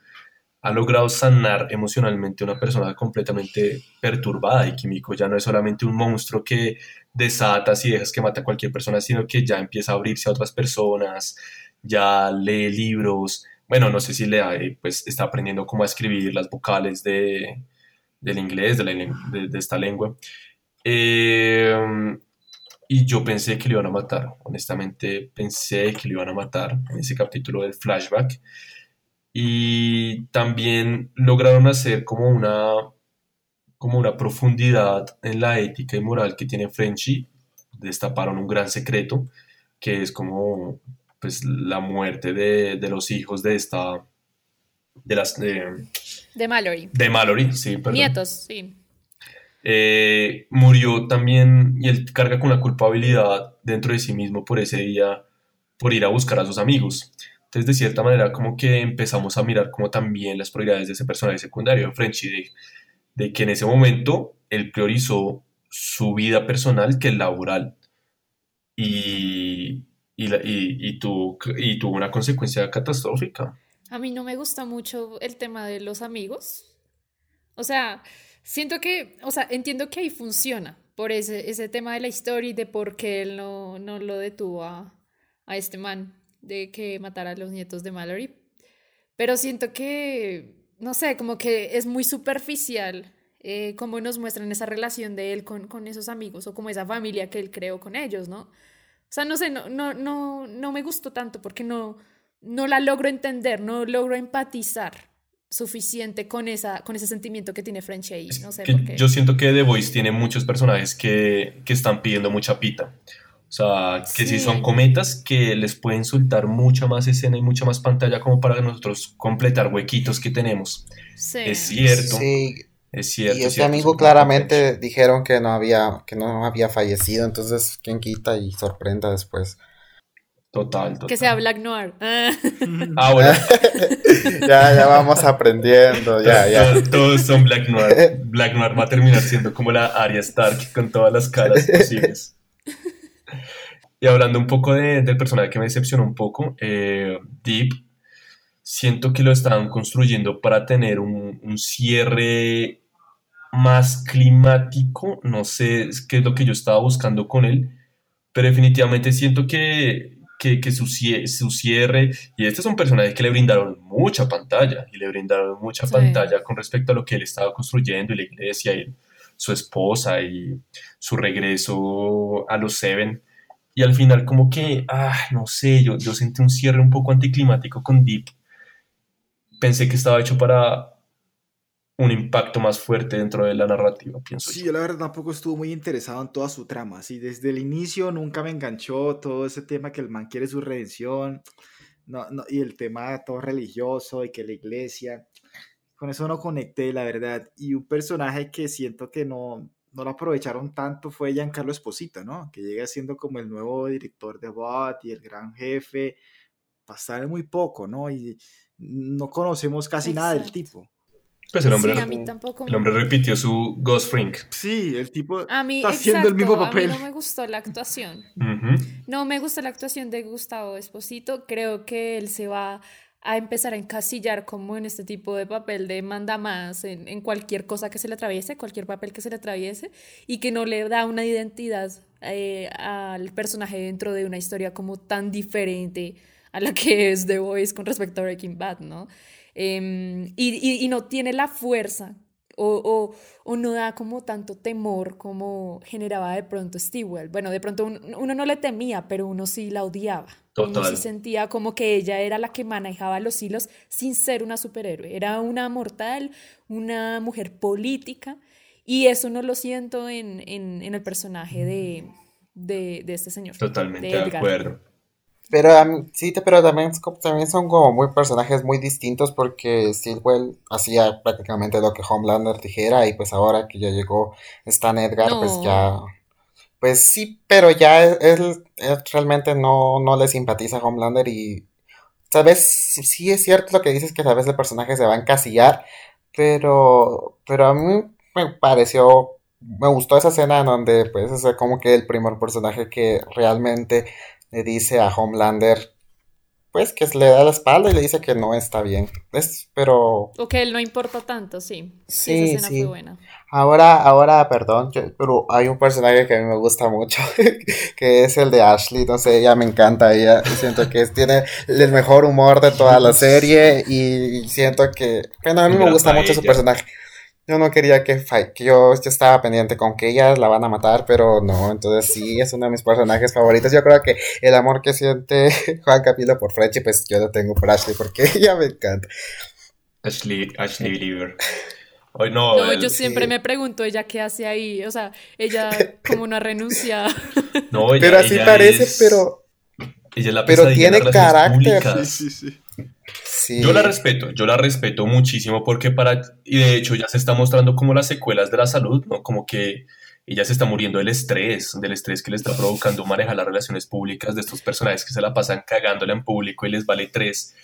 ha logrado sanar emocionalmente a una persona completamente perturbada. Y Kimiko ya no es solamente un monstruo que desatas y dejas que mata a cualquier persona, sino que ya empieza a abrirse a otras personas, ya lee libros. Bueno, no sé si lee, pues está aprendiendo cómo escribir las vocales de, del inglés, de, la de esta lengua. Eh, y yo pensé que lo iban a matar, honestamente pensé que lo iban a matar en ese capítulo del flashback. Y también lograron hacer como una, como una profundidad en la ética y moral que tiene Frenchy. Destaparon un gran secreto, que es como pues, la muerte de, de los hijos de esta, de las, de, De Mallory. de Mallory, sí, perdón. Nietos, sí. Eh, murió también y él carga con la culpabilidad dentro de sí mismo por ese día, por ir a buscar a sus amigos. Entonces, de cierta manera, como que empezamos a mirar como también las prioridades de ese personaje secundario de Frenchy, de, de que en ese momento él priorizó su vida personal que el laboral. Y, y, la- y, y tuvo, y tuvo una consecuencia catastrófica. A mí no me gusta mucho el tema de los amigos. O sea, siento que, o sea, entiendo que ahí funciona por ese, ese tema de la historia y de por qué él no, no lo detuvo a, a este man de que matara a los nietos de Mallory. Pero siento que, no sé, como que es muy superficial eh, cómo nos muestran esa relación de él con, con esos amigos o como esa familia que él creó con ellos, ¿no? O sea, no sé, no, no, no, no me gustó tanto porque no, no la logro entender, no logro empatizar suficiente con, esa, con ese sentimiento que tiene Frenchy ahí. No sé que por qué. yo siento que The Voice tiene muchos personajes que, que están pidiendo mucha pita. O sea, que si son cometas que les pueden soltar mucha más escena y mucha más pantalla como para nosotros completar huequitos que tenemos. Sí. Es cierto, Sí, es cierto. y es este cierto, amigo claramente dijeron que no había, que no había fallecido, entonces quién quita y sorprenda después. Total, total. Que sea Black Noir. Ah. Bueno. ya, ya vamos aprendiendo, ya, ya. Todos, todos son Black Noir. Black Noir va a terminar siendo como la Arya Stark con todas las caras posibles. Y hablando un poco de- del personaje que me decepcionó un poco, eh, Deep, siento que lo estaban construyendo para tener un, un cierre más climático. No sé qué es lo que yo estaba buscando con él, pero definitivamente siento que, que, que su, cie- su cierre, y este es un personaje que le brindaron mucha pantalla, y le brindaron mucha Sí. pantalla con respecto a lo que él estaba construyendo, y la iglesia, y su esposa, y su regreso a los Seven. Y al final como que, ah, no sé, yo, yo sentí un cierre un poco anticlimático con Deep. Pensé que estaba hecho para un impacto más fuerte dentro de la narrativa, pienso Sí, yo. yo la verdad tampoco estuve muy interesado en toda su trama. Así, desde el inicio nunca me enganchó todo ese tema que el man quiere su redención. No, no, y el tema todo religioso y que la iglesia. Con eso no conecté, la verdad. Y un personaje que siento que no, no lo aprovecharon tanto fue Giancarlo Esposito, ¿no? Que llega siendo como el nuevo director de Bot y el gran jefe. Pasar muy poco, ¿no? Y no conocemos casi nada del tipo. Pues el hombre, Sí, a mí tampoco. el hombre repitió su Ghost Frink. Sí, el tipo A mí, está haciendo el mismo exacto, a mí papel. no me gustó la actuación. No me gusta la actuación de Gustavo Esposito. Creo que él se va a empezar a encasillar como en este tipo de papel de manda más en, en, cualquier cosa que se le atraviese, cualquier papel que se le atraviese, y que no le da una identidad eh, al personaje dentro de una historia como tan diferente a la que es The Voice con respecto a Breaking Bad, ¿no? Eh, y, y, y, no tiene la fuerza o, o, o, no da como tanto temor como generaba de pronto Stewell. Bueno, de pronto uno, uno no le temía, pero uno sí la odiaba. Total. Uno sí sentía como que ella era la que manejaba los hilos sin ser una superhéroe. Era una mortal, una mujer política, y eso no lo siento en, en, en el personaje de, de, de, este señor. Totalmente de, de acuerdo. Pero um, sí, pero también, también son como muy personajes muy distintos porque Stillwell hacía prácticamente lo que Homelander dijera y pues ahora que ya llegó Stan Edgar, no. pues ya... Pues sí, pero ya él, él, realmente no, no le simpatiza a Homelander y... Sabes, sí es cierto lo que dices que a veces el personaje se va a encasillar, pero, pero a mí me pareció me gustó esa escena en donde pues es como que el primer personaje que realmente le dice a Homelander, pues que le da la espalda y le dice que no está bien. Es, pero... O que él no importa tanto, sí. Sí, esa sí. fue buena. Ahora, ahora, perdón, yo, pero hay un personaje que a mí me gusta mucho, que es el de Ashley, no sé, ella me encanta, ella siento que es, tiene el mejor humor de toda la serie y siento que, bueno, a mí me gusta mucho su personaje. Yo no quería que, que yo, yo, estaba pendiente con que ella la van a matar, pero no, entonces sí, es uno de mis personajes favoritos. Yo creo que el amor que siente Juan Capilo por Frenchy, pues yo lo tengo por Ashley, porque ella me encanta. Ashley, Ashley Believer. Hoy no, no el, yo siempre sí. me pregunto ella qué hace ahí, o sea, ella como no renuncia. No, ella, pero así ella parece, es... pero ella es la pero tiene carácter. Sí, sí, sí. Yo la respeto, yo la respeto muchísimo porque para, y de hecho ya se está mostrando como las secuelas de la salud, ¿no? Como que ella se está muriendo del estrés, del estrés que le está provocando manejar las relaciones públicas de estos personajes que se la pasan cagándole en público y les vale tres.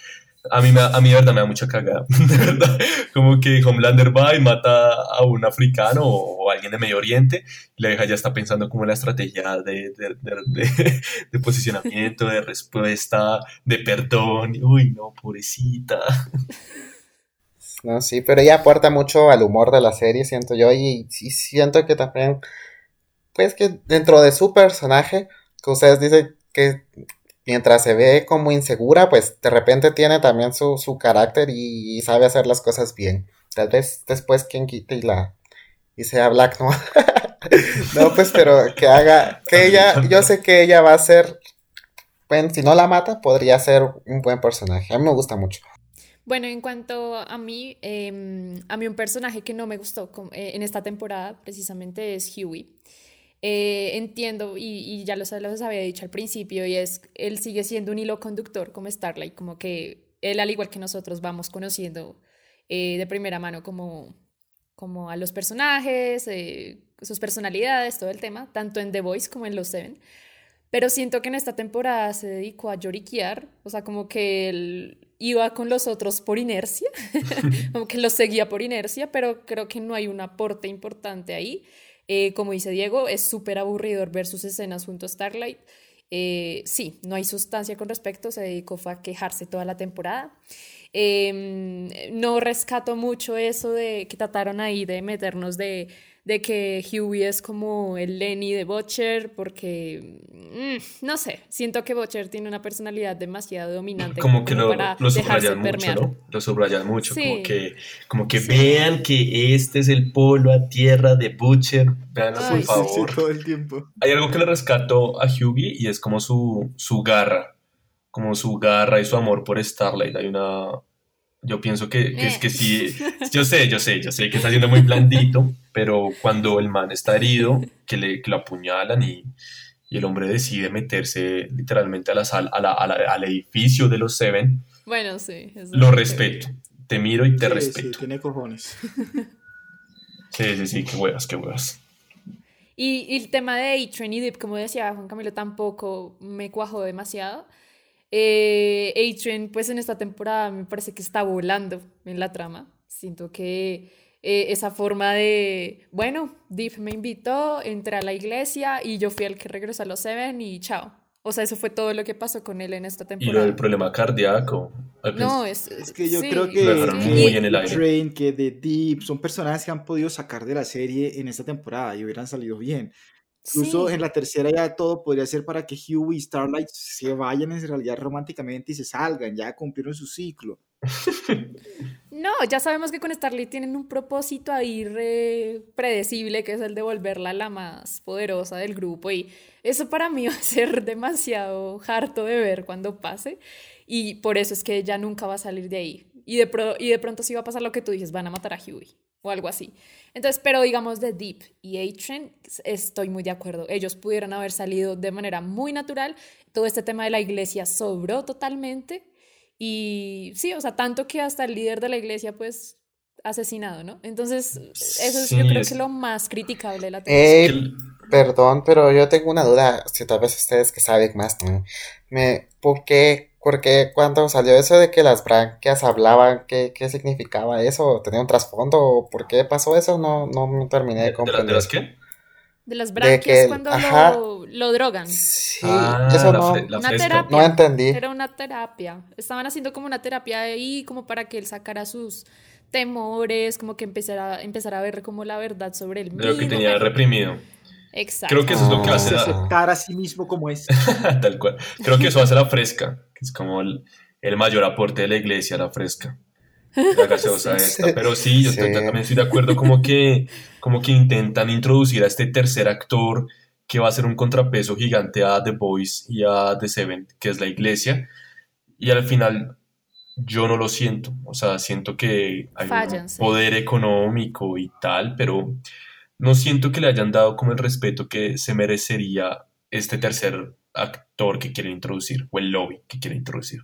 A mí, me, a mí de verdad me da mucha cagada, de verdad. Como que Homelander va y mata a un africano o, o alguien de Medio Oriente y la vieja ya está pensando como la estrategia de, de, posicionamiento, de respuesta, de perdón. Uy, no, pobrecita. No, sí, pero ella aporta mucho al humor de la serie, siento yo, y, y siento que también, pues que dentro de su personaje, que ustedes dicen que mientras se ve como insegura, pues de repente tiene también su, su carácter y, y, sabe hacer las cosas bien. Tal vez después quien quite y la y sea Black, ¿no? no, pues pero que haga, que ella, yo sé que ella va a ser, bueno, si no la mata, podría ser un buen personaje. A mí me gusta mucho. Bueno, en cuanto a mí, eh, a mí un personaje que no me gustó eh, en esta temporada precisamente es Huey. Eh, entiendo, y, y, ya los, los había dicho al principio, y es, él sigue siendo un hilo conductor como Starlight, como que él, al igual que nosotros, vamos conociendo eh, de primera mano como, como a los personajes, eh, sus personalidades, todo el tema, tanto en The Voice como en Los Seven. Pero siento que en esta temporada se dedicó a lloriquear, o sea, como que él iba con los otros por inercia, como que los seguía por inercia, pero creo que no hay un aporte importante ahí. Eh, como dice Diego, es súper aburridor ver sus escenas junto a Starlight. Eh, sí, no hay sustancia con respecto, se dedicó a quejarse toda la temporada. Eh, no rescato mucho eso de que trataron ahí de meternos de, de que Huey es como el Lenny de Butcher, porque, mmm, no sé, siento que Butcher tiene una personalidad demasiado dominante. Como, como que lo, para lo subrayan mucho, ¿no? Lo subrayan mucho, sí. como que, como que sí. vean que este es el polo a tierra de Butcher, veanlo por favor. Sí, todo el tiempo. Hay algo que le rescato a Hughie y es como su, su garra, como su garra y su amor por Starlight. Hay una... Yo pienso que, que es que sí, yo sé, yo sé, yo sé que está siendo muy blandito, pero cuando el man está herido, que, le, que lo apuñalan y, y, el hombre decide meterse literalmente a la sal, a la, a la, al edificio de los Seven, bueno, sí, lo respeto, te miro y te sí, respeto. Sí, tiene cojones. sí, sí, sí, qué huevas, qué huevas. Y, y, el tema de A-Train y Deep, como decía Juan Camilo, tampoco me cuajó demasiado. Eh, A-Train, pues en esta temporada me parece que está volando en la trama. Siento que eh, esa forma de, bueno, Deep me invitó, entré a la iglesia y yo fui el que regresó a los Seven y chao. O sea, eso fue todo lo que pasó con él en esta Y lo temporada. del problema cardíaco. No, es, Es que yo sí, creo que, que muy en el aire. Train, que The Deep son personajes que han podido sacar de la serie en esta temporada y hubieran salido bien. Incluso sí. en la tercera ya todo podría ser para que Huey y Starlight se vayan en realidad románticamente y se salgan, ya cumplieron su ciclo. No, ya sabemos que con Starlight tienen un propósito ahí re predecible, que es el de volverla la más poderosa del grupo. Y eso para mí va a ser demasiado harto de ver cuando pase. Y por eso es que ella nunca va a salir de ahí. Y de, pro- y de pronto sí va a pasar lo que tú dices, van a matar a Huey o algo así. Entonces, pero digamos de Deep y A-Train, estoy muy de acuerdo. Ellos pudieron haber salido de manera muy natural. Todo este tema de la iglesia sobró totalmente. Y sí, o sea, tanto que hasta el líder de la iglesia, pues, asesinado, ¿no? Entonces, eso es Sí, yo creo es- que lo más criticable de la temporada. Eh, perdón, pero yo tengo una duda, si tal vez ustedes que saben más, ¿no? Me, ¿por qué, por qué cuando salió eso de que las branquias hablaban, qué, qué significaba eso? ¿Tenía un trasfondo? ¿O ¿Por qué pasó eso? No, no terminé de ¿De, la- de comprender. las qué? De las de branquias que- cuando ajá. lo, lo drogan. Sí, Ah, eso la no, Una terapia. no entendí. Era una terapia. Estaban haciendo como una terapia ahí, como para que él sacara sus temores, como que empezara, empezara a ver como la verdad sobre él De lo que mismo. tenía reprimido. Exacto. Creo que eso es lo que Ah. hace Se la, aceptar a sí mismo como es. Tal cual. Creo que eso hace la fresca, que es como el, el mayor aporte de la iglesia, la fresca. La gaseosa Sí. esta. Pero sí, yo Sí. también estoy de acuerdo como que, como que intentan introducir a este tercer actor que va a ser un contrapeso gigante a The Boys y a The Seven, que es la iglesia. Y al final yo no lo siento. O sea, siento que hay Fallan, un sí. poder económico y tal, pero no siento que le hayan dado como el respeto que se merecería este tercer actor que quieren introducir, o el lobby que quieren introducir.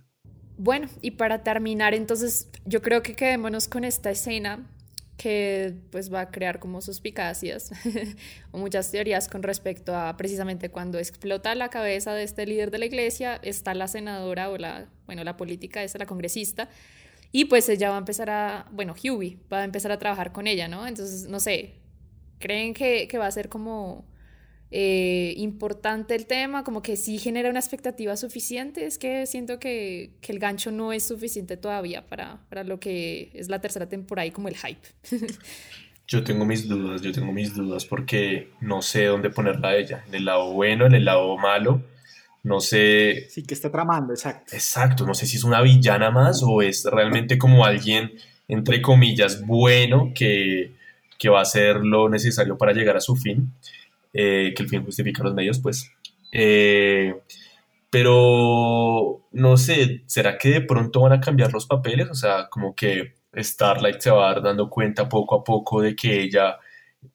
Bueno, y para terminar, entonces yo creo que quedémonos con esta escena que pues va a crear como suspicacias o muchas teorías con respecto a precisamente cuando explota la cabeza de este líder de la iglesia, está la senadora o la, bueno, la política esa, la congresista, y pues ella va a empezar a, bueno, Huey va a empezar a trabajar con ella, ¿no? Entonces, no sé, ¿creen que, que va a ser como eh, importante el tema, como que sí genera una expectativa suficiente, es que siento que, que el gancho no es suficiente todavía para, para lo que es la tercera temporada y como el hype. Yo tengo mis dudas, yo tengo mis dudas porque no sé dónde ponerla a ella, en el lado bueno, en el lado malo, no sé Sí, que está tramando, exacto. Exacto, no sé si es una villana más o es realmente como alguien, entre comillas, bueno que, que va a hacer lo necesario para llegar a su fin, eh, que el fin justifica los medios, pues. Eh, pero, no sé, ¿será que de pronto van a cambiar los papeles? O sea, como que Starlight se va a dar dando cuenta poco a poco de que ella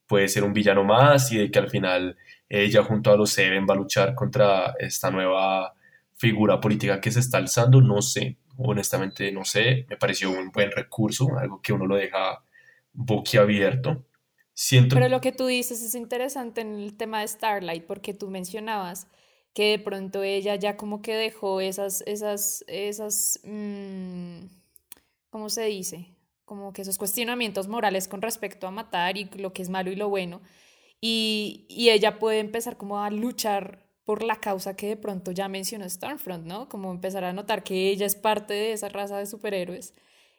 puede ser un villano más y de que al final ella junto a los Seven va a luchar contra esta nueva figura política que se está alzando, no sé, honestamente no sé, me pareció un buen recurso, algo que uno lo deja boquiabierto. Siento Pero lo que tú dices es interesante en el tema de Starlight, porque tú mencionabas que de pronto ella ya como que dejó esas, esas, esas, mm, ¿cómo se dice? Como que esos cuestionamientos morales con respecto a matar y lo que es malo y lo bueno. Y, y ella puede empezar como a luchar por la causa que de pronto ya mencionó Stormfront, ¿no? Como empezar a notar que ella es parte de esa raza de superhéroes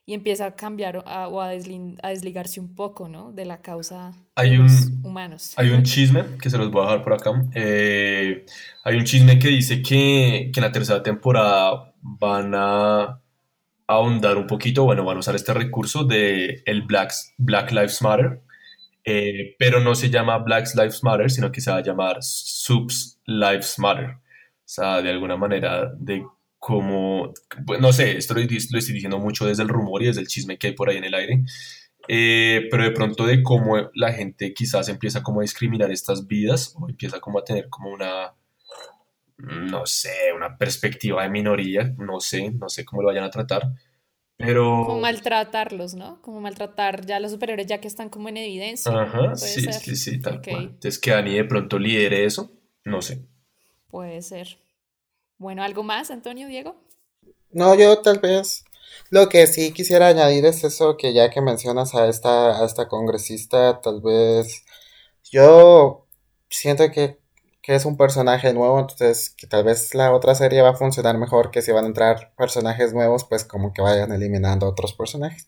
y empieza a cambiar a- o a, desligarse un poco, ¿no? De la causa Hay de los un- humanos. Hay un chisme que se los voy a dejar por acá. Eh, hay un chisme que dice que, que en la tercera temporada van a ahondar un poquito, bueno, van a usar este recurso de el Black, Black Lives Matter, eh, pero no se llama Black Lives Matter, sino que se va a llamar Subs Lives Matter. O sea, de alguna manera, de cómo, pues, no sé, esto lo, lo estoy diciendo mucho desde el rumor y desde el chisme que hay por ahí en el aire, eh, pero de pronto de cómo la gente quizás empieza como a discriminar estas vidas o empieza como a tener como una, no sé, una perspectiva de minoría, no sé, no sé cómo lo vayan a tratar, pero... Como maltratarlos, ¿no? Como maltratar ya a los superiores ya que están como en evidencia. Ajá, sí, sí, sí, tal Ok, cual. Entonces que Dani de pronto lidere eso, no sé. Puede ser. Bueno, ¿algo más, Antonio, Diego? No, yo tal vez. Lo que sí quisiera añadir es eso que ya que mencionas a esta, a esta congresista, tal vez yo siento que, que es un personaje nuevo, entonces que tal vez la otra serie va a funcionar mejor que si van a entrar personajes nuevos, pues como que vayan eliminando otros personajes,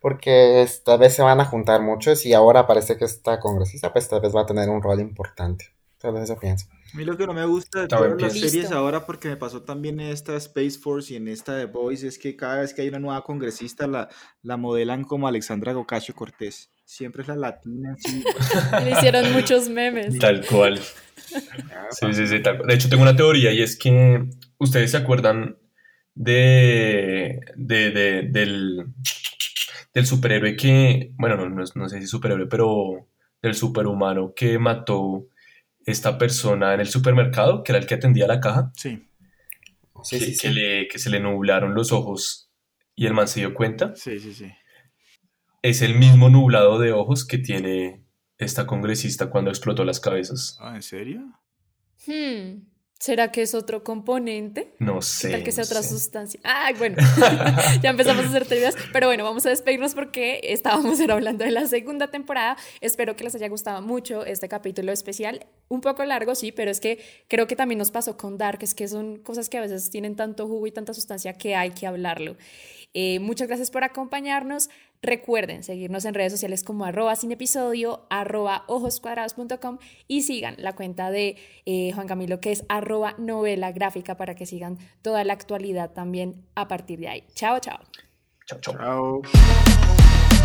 porque tal vez se van a juntar muchos y ahora parece que esta congresista pues tal vez va a tener un rol importante. Entonces eso pienso. A mí lo que no me gusta de todas las series ahora, porque me pasó también en esta Space Force y en esta de Boys, es que cada vez que hay una nueva congresista la, la modelan como Alexandra Gocasio Cortés. Siempre es la latina. Sí. Le hicieron muchos memes. Tal cual. Sí, sí, sí, tal cual. De hecho, tengo una teoría y es que ustedes se acuerdan de, de, de del, del superhéroe que, bueno, no, no, no sé si superhéroe, pero del superhumano que mató esta persona en el supermercado, que era el que atendía la caja. Sí. Sí, que, sí, que, le, que se le nublaron los ojos y el man se dio cuenta. Sí, sí, sí. Es el mismo nublado de ojos que tiene esta congresista cuando explotó las cabezas. Ah, ¿en serio? Hmm. ¿Será que es otro componente? No sé. Tal que sea no otra sé. sustancia. Ay, bueno, ya empezamos a hacer teorías, pero bueno, vamos a despedirnos porque estábamos hablando de la segunda temporada. Espero que les haya gustado mucho este capítulo especial. Un poco largo, sí, pero es que creo que también nos pasó con Dark, es que son cosas que a veces tienen tanto jugo y tanta sustancia que hay que hablarlo. Eh, muchas gracias por acompañarnos. Recuerden seguirnos en redes sociales como arroba sin episodio, arroba ojoscuadrados.com y sigan la cuenta de eh, Juan Camilo que es arroba novela gráfica para que sigan toda la actualidad también a partir de ahí. Chao, chao. Chao, chao. Chao.